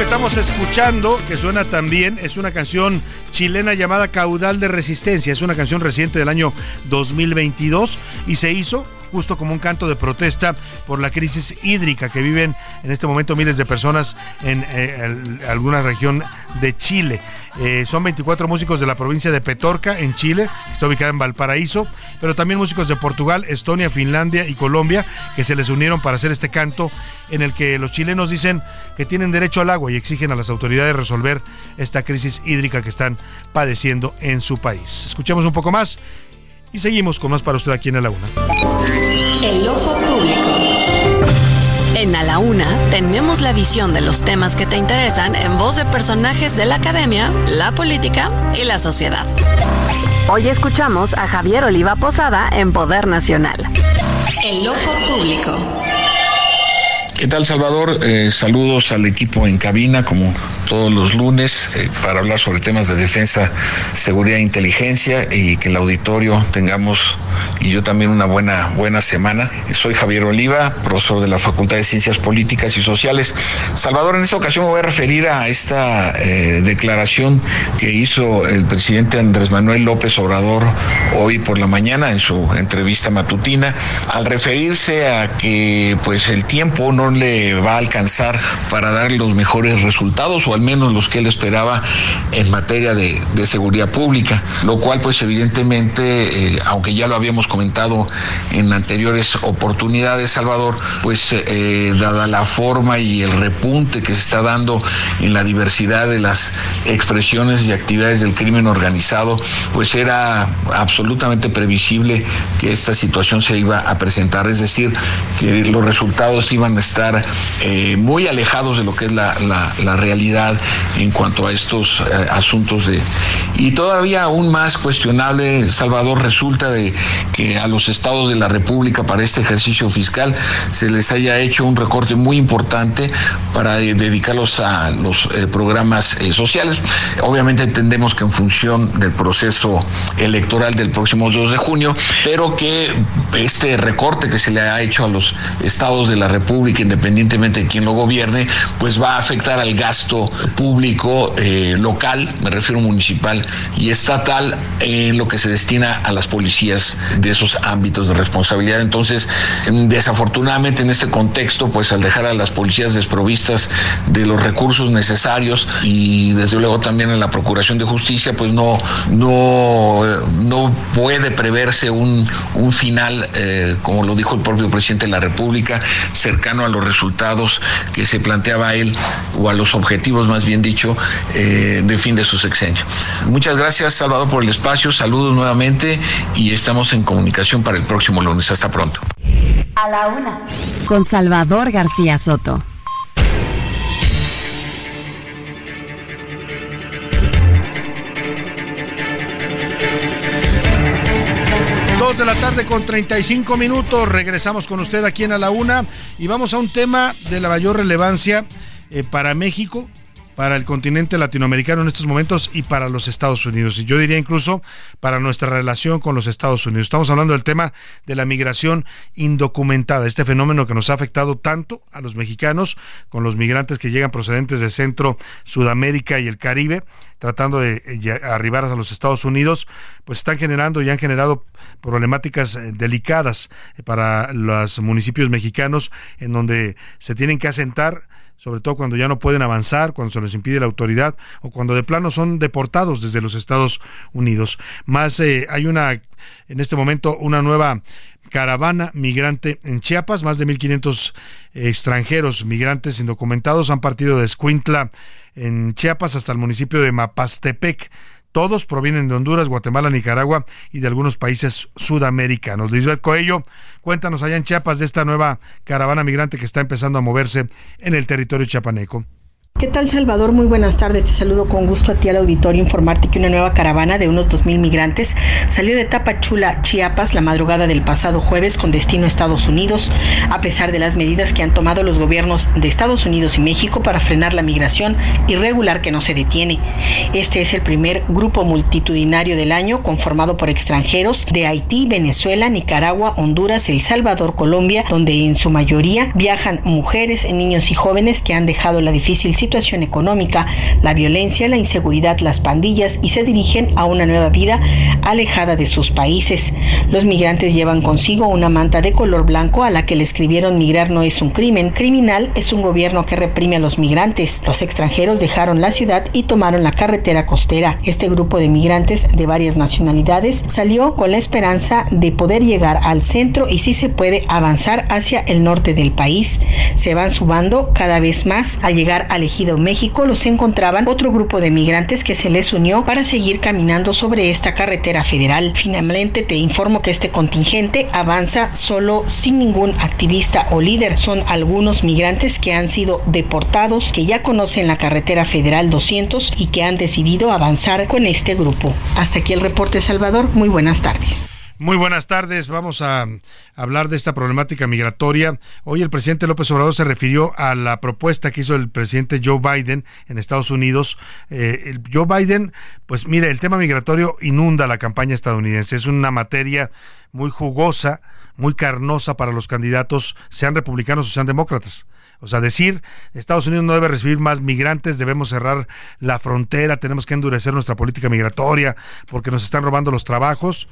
Que estamos escuchando, que suena también, es una canción chilena llamada Caudal de Resistencia. Es una canción reciente del año 2022 y se hizo justo como un canto de protesta por la crisis hídrica que viven en este momento miles de personas en eh, alguna región de Chile. Eh, son 24 músicos de la provincia de Petorca, en Chile, que está ubicada en Valparaíso, pero también músicos de Portugal, Estonia, Finlandia y Colombia, que se les unieron para hacer este canto en el que los chilenos dicen que tienen derecho al agua y exigen a las autoridades resolver esta crisis hídrica que están padeciendo en su país. Escuchemos un poco más y seguimos con más para usted aquí en A la Una. El ojo público. En A la Una tenemos la visión de los temas que te interesan en voz de personajes de la academia, la política y la sociedad. Hoy escuchamos a Javier Oliva Posada en Poder Nacional. El ojo público. ¿Qué tal, Salvador? Eh, saludos al equipo en cabina, como todos los lunes eh, para hablar sobre temas de defensa, seguridad e inteligencia y que el auditorio tengamos y yo también una buena, buena semana. Soy Javier Oliva, profesor de la Facultad de Ciencias Políticas y Sociales. Salvador, en esta ocasión me voy a referir a esta eh, declaración que hizo el presidente Andrés Manuel López Obrador hoy por la mañana en su entrevista matutina, al referirse a que pues el tiempo no le va a alcanzar para dar los mejores resultados o al menos los que él esperaba en materia de, seguridad pública, lo cual pues evidentemente, eh, aunque ya lo habíamos comentado en anteriores oportunidades, Salvador, pues eh, dada la forma y el repunte que se está dando en la diversidad de las expresiones y actividades del crimen organizado, pues era absolutamente previsible que esta situación se iba a presentar, es decir, que los resultados iban a estar eh, muy alejados de lo que es la realidad en cuanto a estos eh, asuntos de... Y todavía aún más cuestionable, Salvador, resulta de que a los estados de la República para este ejercicio fiscal se les haya hecho un recorte muy importante para dedicarlos a los eh, programas eh, sociales. Obviamente entendemos que en función del proceso electoral del próximo 2 de junio, pero que este recorte que se le ha hecho a los estados de la República, independientemente de quién lo gobierne, pues va a afectar al gasto público eh, local, me refiero municipal y estatal, en lo que se destina a las policías de esos ámbitos de responsabilidad. Entonces, desafortunadamente en este contexto, pues al dejar a las policías desprovistas de los recursos necesarios y desde luego también en la Procuración de Justicia, pues no, no, no puede preverse un, un final, eh, como lo dijo el propio presidente de la República, cercano a los resultados que se planteaba él o a los objetivos, más bien dicho, eh, de fin de su sexenio. Muchas gracias, Salvador, por el espacio. Saludos nuevamente y estamos en comunicación para el próximo lunes. Hasta pronto. A la una. Con Salvador García Soto. Dos de la tarde con 35 minutos. Regresamos con usted aquí en A la Una y vamos a un tema de la mayor relevancia eh, para México, para el continente latinoamericano en estos momentos y para los Estados Unidos. Y yo diría incluso para nuestra relación con los Estados Unidos. Estamos hablando del tema de la migración indocumentada, este fenómeno que nos ha afectado tanto a los mexicanos con los migrantes que llegan procedentes de Centro, Sudamérica y el Caribe tratando de eh, arribar a los Estados Unidos, pues están generando y han generado problemáticas eh, delicadas para los municipios mexicanos en donde se tienen que asentar sobre todo cuando ya no pueden avanzar, cuando se les impide la autoridad o cuando de plano son deportados desde los Estados Unidos. Más hay una en este momento una nueva caravana migrante en Chiapas, más de 1500 extranjeros migrantes indocumentados han partido de Escuintla en Chiapas hasta el municipio de Mapastepec. Todos provienen de Honduras, Guatemala, Nicaragua y de algunos países sudamericanos. Lisbeth Coello, cuéntanos allá en Chiapas de esta nueva caravana migrante que está empezando a moverse en el territorio chiapaneco. ¿Qué tal Salvador? Muy buenas tardes. Te saludo con gusto a ti al auditorio informarte que una nueva caravana de unos 2.000 migrantes salió de Tapachula, Chiapas, la madrugada del pasado jueves con destino a Estados Unidos, a pesar de las medidas que han tomado los gobiernos de Estados Unidos y México para frenar la migración irregular que no se detiene. Este es el primer grupo multitudinario del año conformado por extranjeros de Haití, Venezuela, Nicaragua, Honduras, El Salvador, Colombia, donde en su mayoría viajan mujeres, niños y jóvenes que han dejado la difícil situación económica, la violencia, la inseguridad, las pandillas y se dirigen a una nueva vida alejada de sus países. Los migrantes llevan consigo una manta de color blanco a la que le escribieron migrar no es un crimen, criminal es un gobierno que reprime a los migrantes. Los extranjeros dejaron la ciudad y tomaron la carretera costera. Este grupo de migrantes de varias nacionalidades salió con la esperanza de poder llegar al centro y si se puede avanzar hacia el norte del país. Se van subando cada vez más al llegar al México los encontraban otro grupo de migrantes que se les unió para seguir caminando sobre esta carretera federal. Finalmente te informo que este contingente avanza solo sin ningún activista o líder. Son algunos migrantes que han sido deportados, que ya conocen la carretera federal 200 y que han decidido avanzar con este grupo. Hasta aquí el reporte Salvador. Muy buenas tardes. Muy buenas tardes. Vamos a hablar de esta problemática migratoria. Hoy el presidente López Obrador se refirió a la propuesta que hizo el presidente Joe Biden en Estados Unidos. Eh, Joe Biden, pues mire, el tema migratorio inunda la campaña estadounidense. Es una materia muy jugosa, muy carnosa para los candidatos, sean republicanos o sean demócratas. O sea, decir Estados Unidos no debe recibir más migrantes, debemos cerrar la frontera, tenemos que endurecer nuestra política migratoria porque nos están robando los trabajos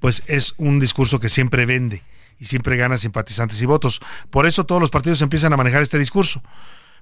pues es un discurso que siempre vende y siempre gana simpatizantes y votos. Por eso todos los partidos empiezan a manejar este discurso.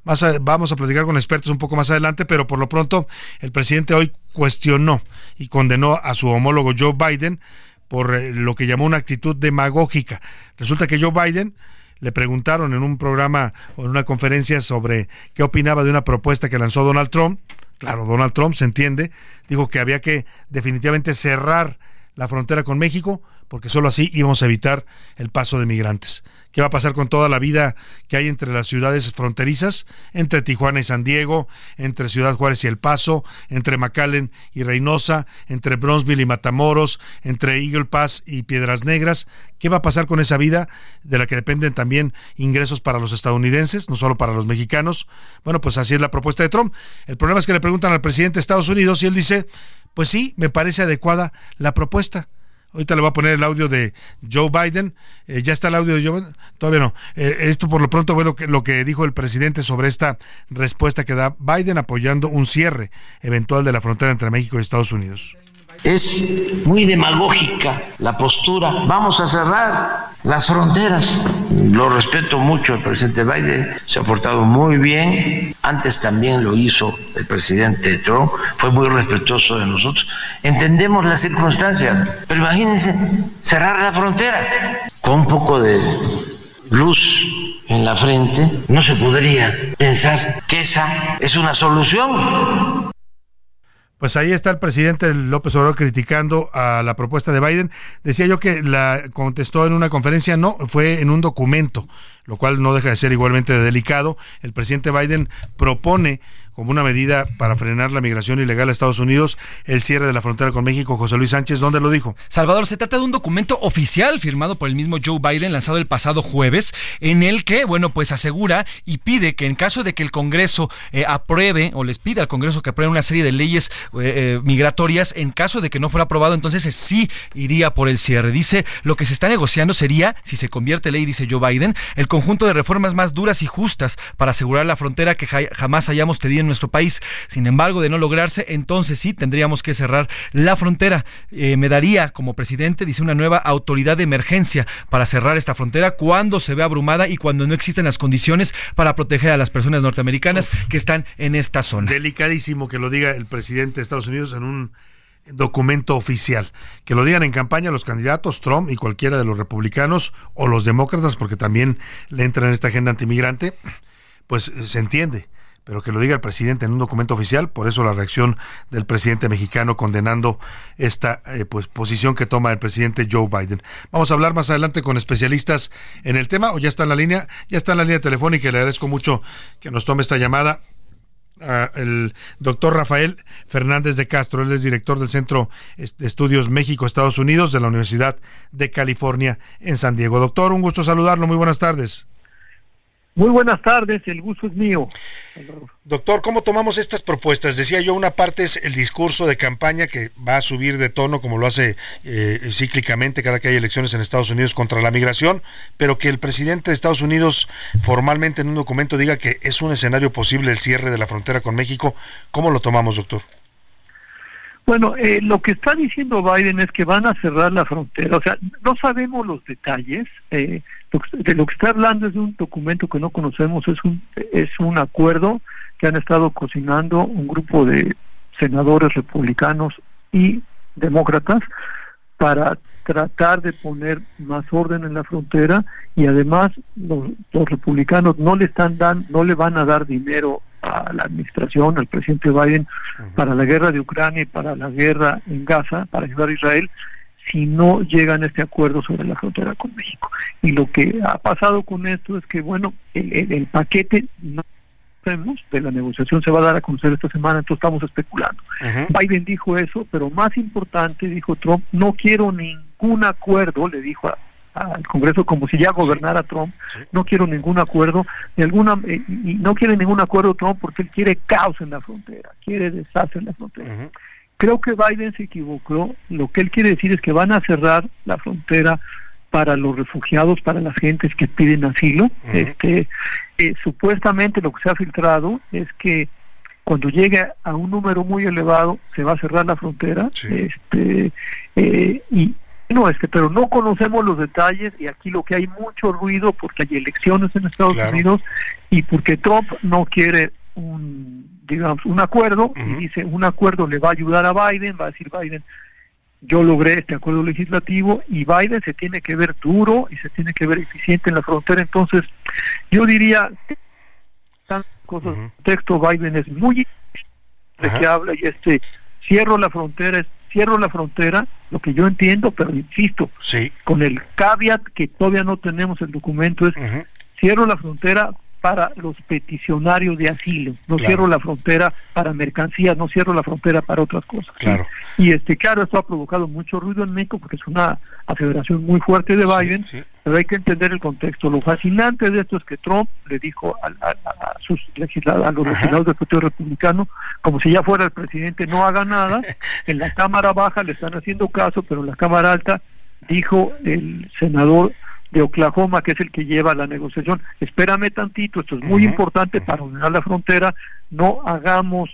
vamos a platicar con expertos un poco más adelante, pero por lo pronto el presidente hoy cuestionó y condenó a su homólogo Joe Biden por eh, lo que llamó una actitud demagógica. Resulta que Joe Biden le preguntaron en un programa o en una conferencia sobre qué opinaba de una propuesta que lanzó Donald Trump. Claro, Donald Trump se entiende, dijo que había que definitivamente cerrar la frontera con México, porque solo así íbamos a evitar el paso de migrantes ¿Qué va a pasar con toda la vida que hay entre las ciudades fronterizas, entre Tijuana y San Diego, entre Ciudad Juárez y El Paso, entre McAllen y Reynosa, entre Bronzeville y Matamoros, entre Eagle Pass y Piedras Negras? ¿Qué va a pasar con esa vida de la que dependen también ingresos para los estadounidenses, no solo para los mexicanos? Bueno, pues así es la propuesta de Trump. El problema es que le preguntan al presidente de Estados Unidos y él dice, pues sí, me parece adecuada la propuesta. Ahorita le voy a poner el audio de Joe Biden. Eh, ya está el audio de Joe Biden. Todavía no. Eh, esto por lo pronto fue lo que, lo que dijo el presidente sobre esta respuesta que da Biden apoyando un cierre eventual de la frontera entre México y Estados Unidos. Es muy demagógica la postura. Vamos a cerrar las fronteras. Lo respeto mucho el presidente Biden, se ha portado muy bien. Antes también lo hizo el presidente Trump, fue muy respetuoso de nosotros. Entendemos las circunstancias, pero imagínense cerrar la frontera con un poco de luz en la frente, no se podría pensar que esa es una solución. Pues ahí está el presidente López Obrador criticando a la propuesta de Biden. Decía yo que la contestó en una conferencia, no, fue en un documento, lo cual no deja de ser igualmente delicado. El presidente Biden propone como una medida para frenar la migración ilegal a Estados Unidos, el cierre de la frontera con México. José Luis Sánchez, ¿dónde lo dijo? Salvador, se trata de un documento oficial firmado por el mismo Joe Biden, lanzado el pasado jueves, en el que, bueno, pues asegura y pide que en caso de que el Congreso eh, apruebe o les pida al Congreso que apruebe una serie de leyes eh, eh, migratorias, en caso de que no fuera aprobado, entonces sí iría por el cierre. Dice, lo que se está negociando sería, si se convierte ley, dice Joe Biden, el conjunto de reformas más duras y justas para asegurar la frontera que jamás hayamos tenido nuestro país. Sin embargo, de no lograrse, entonces sí tendríamos que cerrar la frontera. Eh, me daría como presidente, dice, una nueva autoridad de emergencia para cerrar esta frontera cuando se ve abrumada y cuando no existen las condiciones para proteger a las personas norteamericanas que están en esta zona. Delicadísimo que lo diga el presidente de Estados Unidos en un documento oficial. Que lo digan en campaña los candidatos, Trump y cualquiera de los republicanos o los demócratas, porque también le entran en esta agenda antimigrante, pues eh, se entiende pero que lo diga el presidente en un documento oficial, por eso la reacción del presidente mexicano condenando esta eh, pues posición que toma el presidente Joe Biden. Vamos a hablar más adelante con especialistas en el tema, o ya está en la línea, ya está en la línea telefónica y le agradezco mucho que nos tome esta llamada. el doctor Rafael Fernández de Castro, él es director del Centro de Estudios México-Estados Unidos de la Universidad de California en San Diego. Doctor, un gusto saludarlo, muy buenas tardes. Muy buenas tardes, el gusto es mío. Doctor, ¿cómo tomamos estas propuestas? Decía yo, una parte es el discurso de campaña que va a subir de tono, como lo hace eh, cíclicamente cada que hay elecciones en Estados Unidos contra la migración, pero que el presidente de Estados Unidos formalmente en un documento diga que es un escenario posible el cierre de la frontera con México. ¿Cómo lo tomamos, doctor? Bueno, eh, lo que está diciendo Biden es que van a cerrar la frontera. O sea, no sabemos los detalles. Eh, de lo que está hablando es de un documento que no conocemos, es un, es un acuerdo que han estado cocinando un grupo de senadores republicanos y demócratas para tratar de poner más orden en la frontera y además los, los republicanos no le están dan, no le van a dar dinero a la administración, al presidente Biden, para la guerra de Ucrania y para la guerra en Gaza, para ayudar a Israel, si no llegan a este acuerdo sobre la frontera con México. Y lo que ha pasado con esto es que, bueno, el, paquete no sabemos de la negociación se va a dar a conocer esta semana, entonces estamos especulando. Biden dijo eso, pero más importante, dijo Trump, no quiero ningún acuerdo, le dijo al Congreso como si ya gobernara Trump, no quiero ningún acuerdo, de alguna eh, y no quiere ningún acuerdo Trump porque él quiere caos en la frontera, quiere deshacer la frontera. Creo que Biden se equivocó. Lo que él quiere decir es que van a cerrar la frontera para los refugiados, para las gentes que piden asilo. Este, eh, supuestamente lo que se ha filtrado es que cuando llegue a un número muy elevado se va a cerrar la frontera. Este, eh, y no, este, pero no conocemos los detalles y aquí lo que hay mucho ruido porque hay elecciones en Estados Unidos y porque Trump no quiere un digamos, un acuerdo y dice, un acuerdo le va a ayudar a Biden, va a decir Biden, yo logré este acuerdo legislativo y Biden se tiene que ver duro y se tiene que ver eficiente en la frontera. Entonces, yo diría, cosas, texto Biden es muy de que habla y este cierro la frontera cierro la frontera, lo que yo entiendo, pero insisto, con el caveat que todavía no tenemos el documento, es cierro la frontera para los peticionarios de asilo, no cierro la frontera para mercancías, no cierro la frontera para otras cosas. Claro. Y este, claro, esto ha provocado mucho ruido en México porque es una aseveración muy fuerte de Biden, pero hay que entender el contexto. Lo fascinante de esto es que Trump le dijo a, sus legisladores, a los legisladores del Partido Republicano, como si ya fuera el presidente, no haga nada. en la Cámara Baja le están haciendo caso, pero en la Cámara Alta dijo el senador de Oklahoma, que es el que lleva la negociación. Espérame tantito, esto es muy importante para unir la frontera, no hagamos,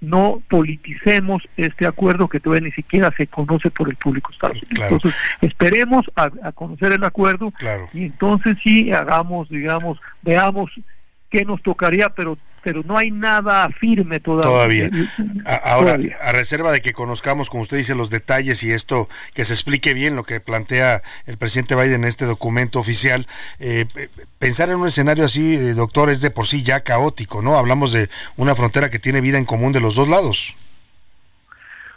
no politicemos este acuerdo que todavía ni siquiera se conoce por el público. Estados Unidos. Entonces, esperemos a, conocer el acuerdo y entonces sí hagamos, digamos, veamos qué nos tocaría, pero pero no hay nada firme todavía. Todavía. ahora, a reserva de que conozcamos, como usted dice, los detalles y esto, que se explique bien lo que plantea el presidente Biden en este documento oficial, eh, pensar en un escenario así, eh, doctor, es de por sí ya caótico, ¿no? Hablamos de una frontera que tiene vida en común de los dos lados.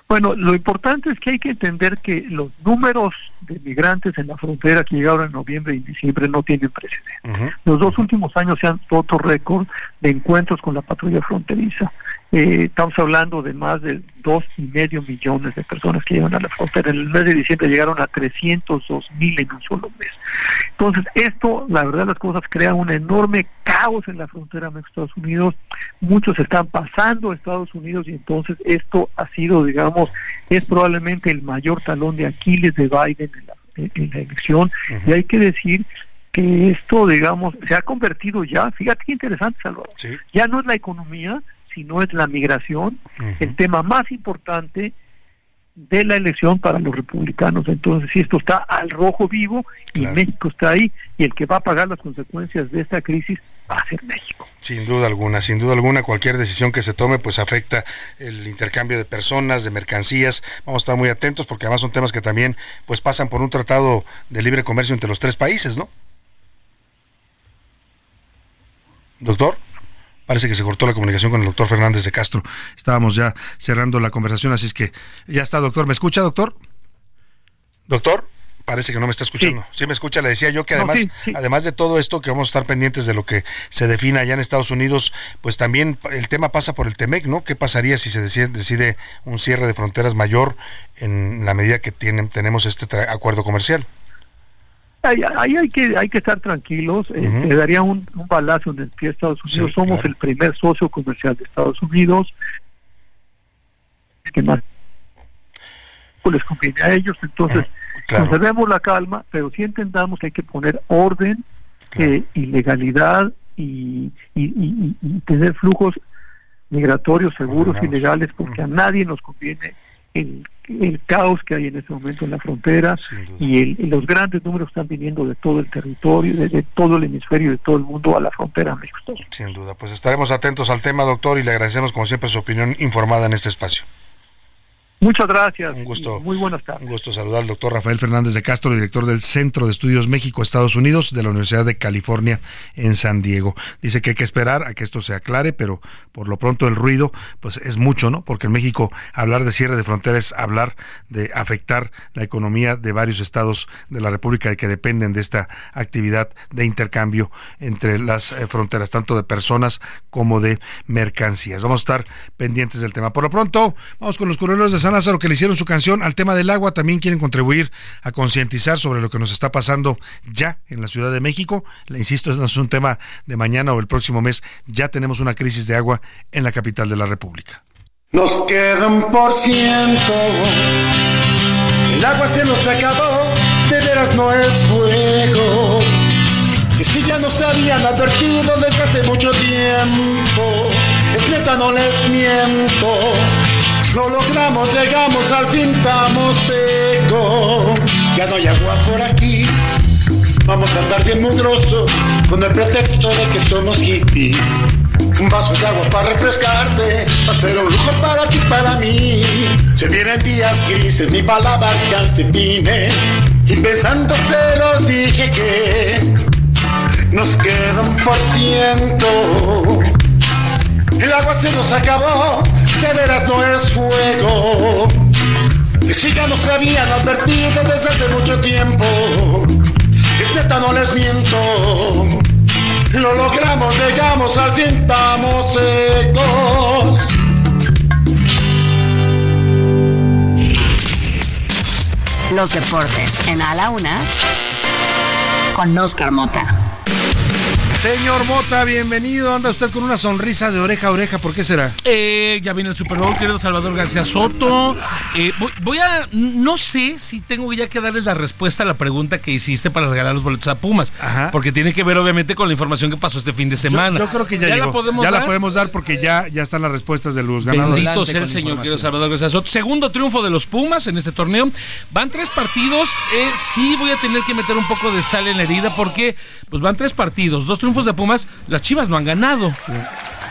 Bueno, lo importante es que hay que entender que los números de migrantes en la frontera que llegaron en noviembre y diciembre no tienen precedentes. Los dos últimos años se han roto récord de encuentros con la patrulla fronteriza. Eh, estamos hablando de más de dos y medio millones de personas que llegan a la frontera. En el mes de diciembre llegaron a 302 mil en un solo mes. Entonces, esto, la verdad, las cosas crea un enorme caos en la frontera de Estados Unidos. Muchos están pasando a Estados Unidos y entonces esto ha sido, digamos, es probablemente el mayor talón de Aquiles de Biden en la, elección. Y hay que decir que esto, digamos, se ha convertido ya, fíjate qué interesante, Salvador, ya no es la economía, si no es la migración, el tema más importante de la elección para los republicanos. Entonces, si esto está al rojo vivo y México está ahí, y el que va a pagar las consecuencias de esta crisis va a ser México. Sin duda alguna, sin duda alguna, cualquier decisión que se tome pues afecta el intercambio de personas, de mercancías. Vamos a estar muy atentos porque además son temas que también pues pasan por un tratado de libre comercio entre los tres países, ¿no? Doctor. Parece que se cortó la comunicación con el doctor Fernández de Castro. Estábamos ya cerrando la conversación, así es que ya está, doctor. ¿Me escucha, doctor? Doctor, parece que no me está escuchando. Sí, me escucha, le decía yo que además, además de todo esto, que vamos a estar pendientes de lo que se defina allá en Estados Unidos, pues también el tema pasa por el TEMEC, ¿no? ¿Qué pasaría si se decide, decide un cierre de fronteras mayor en la medida que tienen, tenemos este acuerdo comercial? Ahí, hay que hay que estar tranquilos. Uh daría un, balazo en el pie a Estados Unidos. Somos el primer socio comercial de Estados Unidos. Que más les conviene a ellos. Entonces, conservemos la calma, pero sí entendamos que hay que poner orden eh, y legalidad y, y, tener flujos migratorios seguros y legales, porque a nadie nos conviene el el caos que hay en este momento en la frontera y, los grandes números están viniendo de todo el territorio, de, todo el hemisferio, de todo el mundo a la frontera México. Sin duda, pues estaremos atentos al tema, doctor, y le agradecemos como siempre su opinión informada en este espacio. Muchas gracias. Un gusto. Muy buenas tardes. Un gusto saludar al doctor Rafael Fernández de Castro, director del Centro de Estudios México-Estados Unidos de la Universidad de California en San Diego. Dice que hay que esperar a que esto se aclare, pero por lo pronto el ruido pues es mucho, ¿no? Porque en México hablar de cierre de fronteras es hablar de afectar la economía de varios estados de la República que dependen de esta actividad de intercambio entre las eh, fronteras, tanto de personas como de mercancías. Vamos a estar pendientes del tema. Por lo pronto, vamos con los corredores de San que le hicieron su canción al tema del agua, también quieren contribuir a concientizar sobre lo que nos está pasando ya en la Ciudad de México. Le insisto, no es un tema de mañana o el próximo mes, ya tenemos una crisis de agua en la capital de la República. Nos queda un por ciento, el agua se nos acabó, de veras no es fuego. Que si ya nos habían advertido desde hace mucho tiempo, es neta, no les miento. Lo logramos, llegamos, al fin estamos secos. Ya no hay agua por aquí. Vamos a andar bien mugrosos con el pretexto de que somos hippies. Un vaso de agua para refrescarte va a ser un lujo para ti, para mí. Se vienen días grises ni para lavar calcetines. Y pensando se los dije que nos queda un por ciento. El agua se nos acabó de veras no es fuego. Y si ya nos habían advertido desde hace mucho tiempo, es neta, no les miento. Lo logramos, llegamos al fin, estamos secos. Los deportes en A la Una con Oscar Mota. Señor Mota, bienvenido. Anda usted con una sonrisa de oreja a oreja. ¿Por qué será? Eh, ya viene el Super Bowl, querido Salvador García Soto. Eh, voy, voy a. No sé si tengo ya que darles la respuesta a la pregunta que hiciste para regalar los boletos a Pumas. Porque tiene que ver, obviamente, con la información que pasó este fin de semana. Yo, yo creo que ya, la llegó. podemos ya dar. la podemos dar porque ya, ya están las respuestas de los ganadores. Bendito sea el Señor, querido Salvador García Soto. Segundo triunfo de los Pumas en este torneo. Van tres partidos. Eh, sí voy a tener que meter un poco de sal en la herida porque pues van tres partidos. Dos triunfos de Pumas. Las Chivas no han ganado.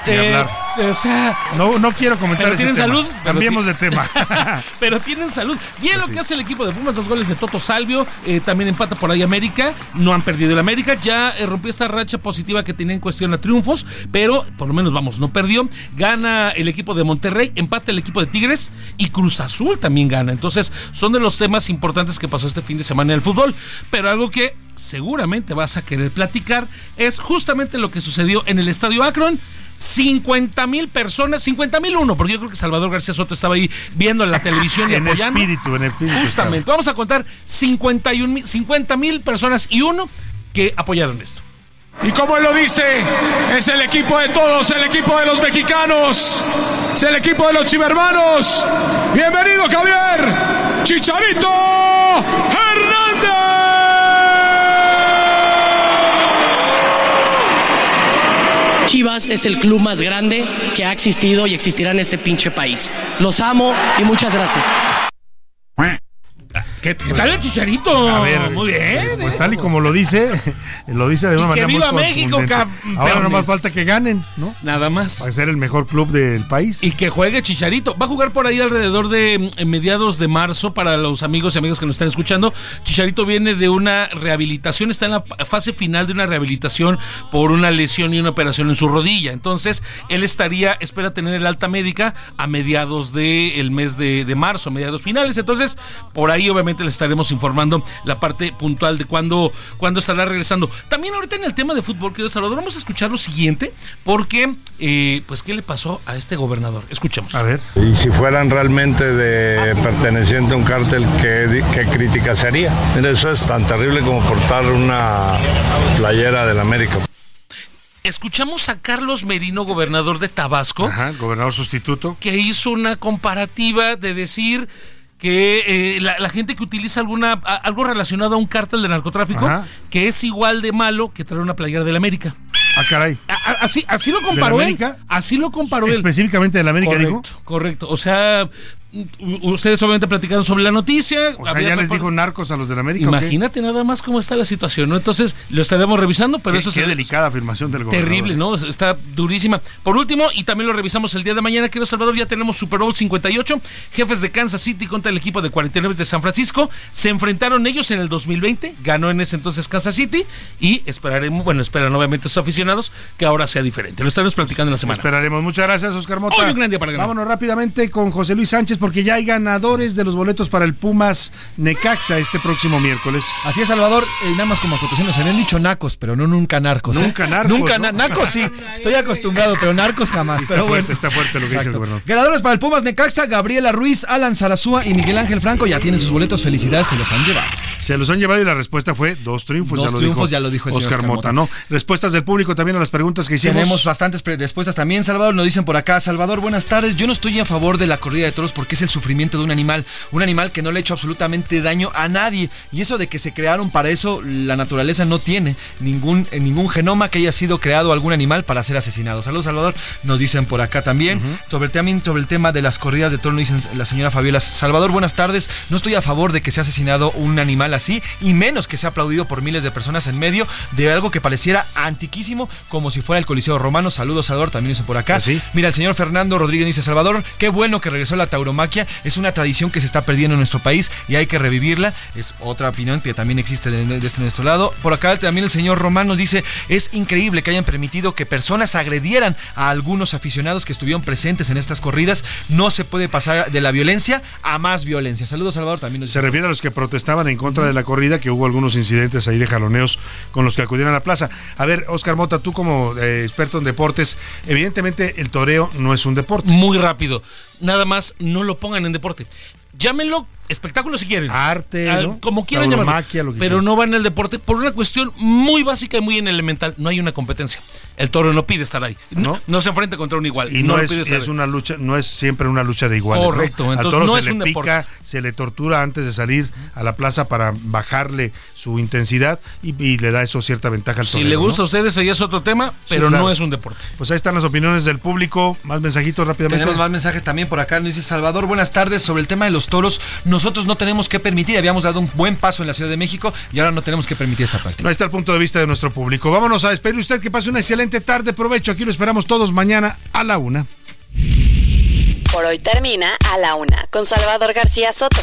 Eh, hablar. o sea, No, no quiero comentar pero ese tienen tema. salud. pero Cambiemos ti- de tema. pero tienen salud. Bien lo que hace el equipo de Pumas, dos goles de Toto Salvio, eh, también empata por ahí América, no han perdido el América, ya eh, rompió esta racha positiva que tenía en cuestión a triunfos, pero por lo menos vamos, no perdió. Gana el equipo de Monterrey, empata el equipo de Tigres y Cruz Azul también gana. Entonces son de los temas importantes que pasó este fin de semana en el fútbol, pero algo que seguramente vas a querer platicar es justamente lo que sucedió en el Estadio Akron. 50 mil personas, 50 mil uno, porque yo creo que Salvador García Soto estaba ahí viendo en la televisión y en apoyando. espíritu, en espíritu. Justamente, vamos a contar 51 mil, 50 mil personas y uno que apoyaron esto. Y como él lo dice, es el equipo de todos, el equipo de los mexicanos, es el equipo de los chivermanos. Bienvenido Javier Chicharito Chivas es el club más grande que ha existido y existirá en este pinche país. Los amo y muchas gracias. ¿Qué, qué tal el chicharito? A ver, muy bien. Pues ¿eh? tal y como lo dice, lo dice de una Y que manera viva muy México, campeones. Ahora nomás falta que ganen, ¿no? Nada más. Para ser el mejor club del país. Y que juegue Chicharito. Va a jugar por ahí alrededor de mm, mediados de marzo para los amigos y amigas que nos están escuchando. Chicharito viene de una rehabilitación, está en la fase final de una rehabilitación por una lesión y una operación en su rodilla. Entonces, él estaría, espera tener el alta médica a mediados del mes de, de marzo, mediados finales. Entonces, por ahí obviamente le estaremos informando la parte puntual de cuándo, cuándo estará regresando. También ahorita en el tema de fútbol, querido Salvador, vamos a escuchar lo siguiente, porque, eh, pues, ¿qué le pasó a este gobernador? Escuchemos. A ver. Y si fueran realmente de perteneciente a un cártel, ¿qué, qué crítica sería? Mira, eso es tan terrible como portar una playera del América. Escuchamos a Carlos Merino, gobernador de Tabasco, Ajá, gobernador sustituto. que hizo una comparativa de decir que eh, la, la gente que utiliza alguna a- algo relacionado a un cártel de narcotráfico Ajá. que es igual de malo que traer una playera del América. Ah, caray. A- a- Así, así lo comparó ¿Del él. América? Así lo comparó él. Específicamente del América, correcto, digo. Correcto. O sea, ustedes obviamente platicaron sobre la noticia. O sea, había ya les dijo narcos a los del América. ¿o qué? Imagínate nada más cómo está la situación, ¿no? Entonces lo estaremos revisando, pero Qué- eso qué se- delicada afirmación del gobernador. Terrible, ¿no? Está durísima. Por último, y también lo revisamos el día de mañana, quiero Salvador, ya tenemos Super Bowl 58, jefes de Kansas City contra el equipo de 49 de San Francisco. Se enfrentaron ellos en el 2020, ganó en ese entonces Kansas City y esperaremos, bueno, esperan obviamente sus aficionados que ahora sea diferente. Lo estaremos platicando en la semana. Esperaremos. Muchas gracias, Oscar Mota. Hoy un gran día para ganar. Vámonos rápidamente con José Luis Sánchez porque ya hay ganadores de los boletos para el Pumas Necaxa este próximo miércoles. Así es, Salvador. eh, nada más como acotación, nos habían dicho nacos, pero no nunca narcos. ¿eh? Nunca narcos, Nunca ¿no? sí. Estoy acostumbrado, pero narcos jamás. Sí, está pero fuerte, bueno. está fuerte lo que dice el gobernador. Ganadores para el Pumas Necaxa, Gabriela Ruiz, Alan Zarazúa y Miguel Ángel Franco ya tienen sus boletos. Felicidades, se los han llevado. Se los han llevado y la respuesta fue dos triunfos. Dos ya lo triunfos, dijo ya lo dijo el Oscar Oscar Mota, Mota. ¿no? Respuestas del público también a las preguntas que hicimos. Tenemos bastantes respuestas también, Salvador. Nos dicen por acá, Salvador, buenas tardes. Yo no estoy a favor de la corrida de toros porque es el sufrimiento de un animal. Un animal que no le ha hecho absolutamente daño a nadie. Y eso de que se crearon para eso, la naturaleza no tiene ningún, eh, ningún genoma que haya sido creado algún animal para ser asesinado. Saludos, Salvador. Nos dicen por acá también. sobre, el, también sobre el tema de las corridas de toros, nos dicen la señora Fabiola. Salvador, buenas tardes. No estoy a favor de que sea asesinado un animal así y menos que sea aplaudido por miles de personas en medio de algo que pareciera antiquísimo como si fuera el Coliseo Romano. Saludos, Salvador, también hizo por acá. ¿Sí? Mira, el señor Fernando Rodríguez dice, Salvador, qué bueno que regresó la tauromaquia. Es una tradición que se está perdiendo en nuestro país y hay que revivirla. Es otra opinión que también existe de, de este nuestro lado. Por acá también el señor Román nos dice, es increíble que hayan permitido que personas agredieran a algunos aficionados que estuvieron presentes en estas corridas. No se puede pasar de la violencia a más violencia. Saludos, Salvador, también nos Se refiere a los que protestaban en contra de la corrida, que hubo algunos incidentes ahí de jaloneos con los que acudieron a la plaza. A ver, Oscar Mota, tú como eh, experto en deportes, evidentemente el toreo no es un deporte. Muy rápido. Nada más no lo pongan en deporte. Llámenlo espectáculo si quieren. Arte, Ah, ¿no? Como quieran llamarlo. lo que Pero quieras. no va en el deporte por una cuestión muy básica y muy en elemental. No hay una competencia. El toro no pide estar ahí. No, no se enfrenta contra un igual. Y no, es, pide estar es ahí. una lucha, no es siempre una lucha de iguales. Correcto, Al entonces toro no se es le pica, deporte. se le tortura antes de salir a la plaza para bajarle su intensidad y, y le da eso cierta ventaja al Si torero, le gusta ¿no? a ustedes, ahí es otro tema, pero claro. no es un deporte. Pues ahí están las opiniones del público. Más mensajitos rápidamente. Tenemos más mensajes también por acá. Nos dice Salvador, buenas tardes. Sobre el tema de los toros, nosotros no tenemos que permitir. Habíamos dado un buen paso en la Ciudad de México y ahora no tenemos que permitir esta práctica. Ahí está el punto de vista de nuestro público. Vámonos a despedir usted. Que pase una excelente tarde. Provecho. Aquí lo esperamos todos mañana a la una. Por hoy termina a la una con Salvador García Soto.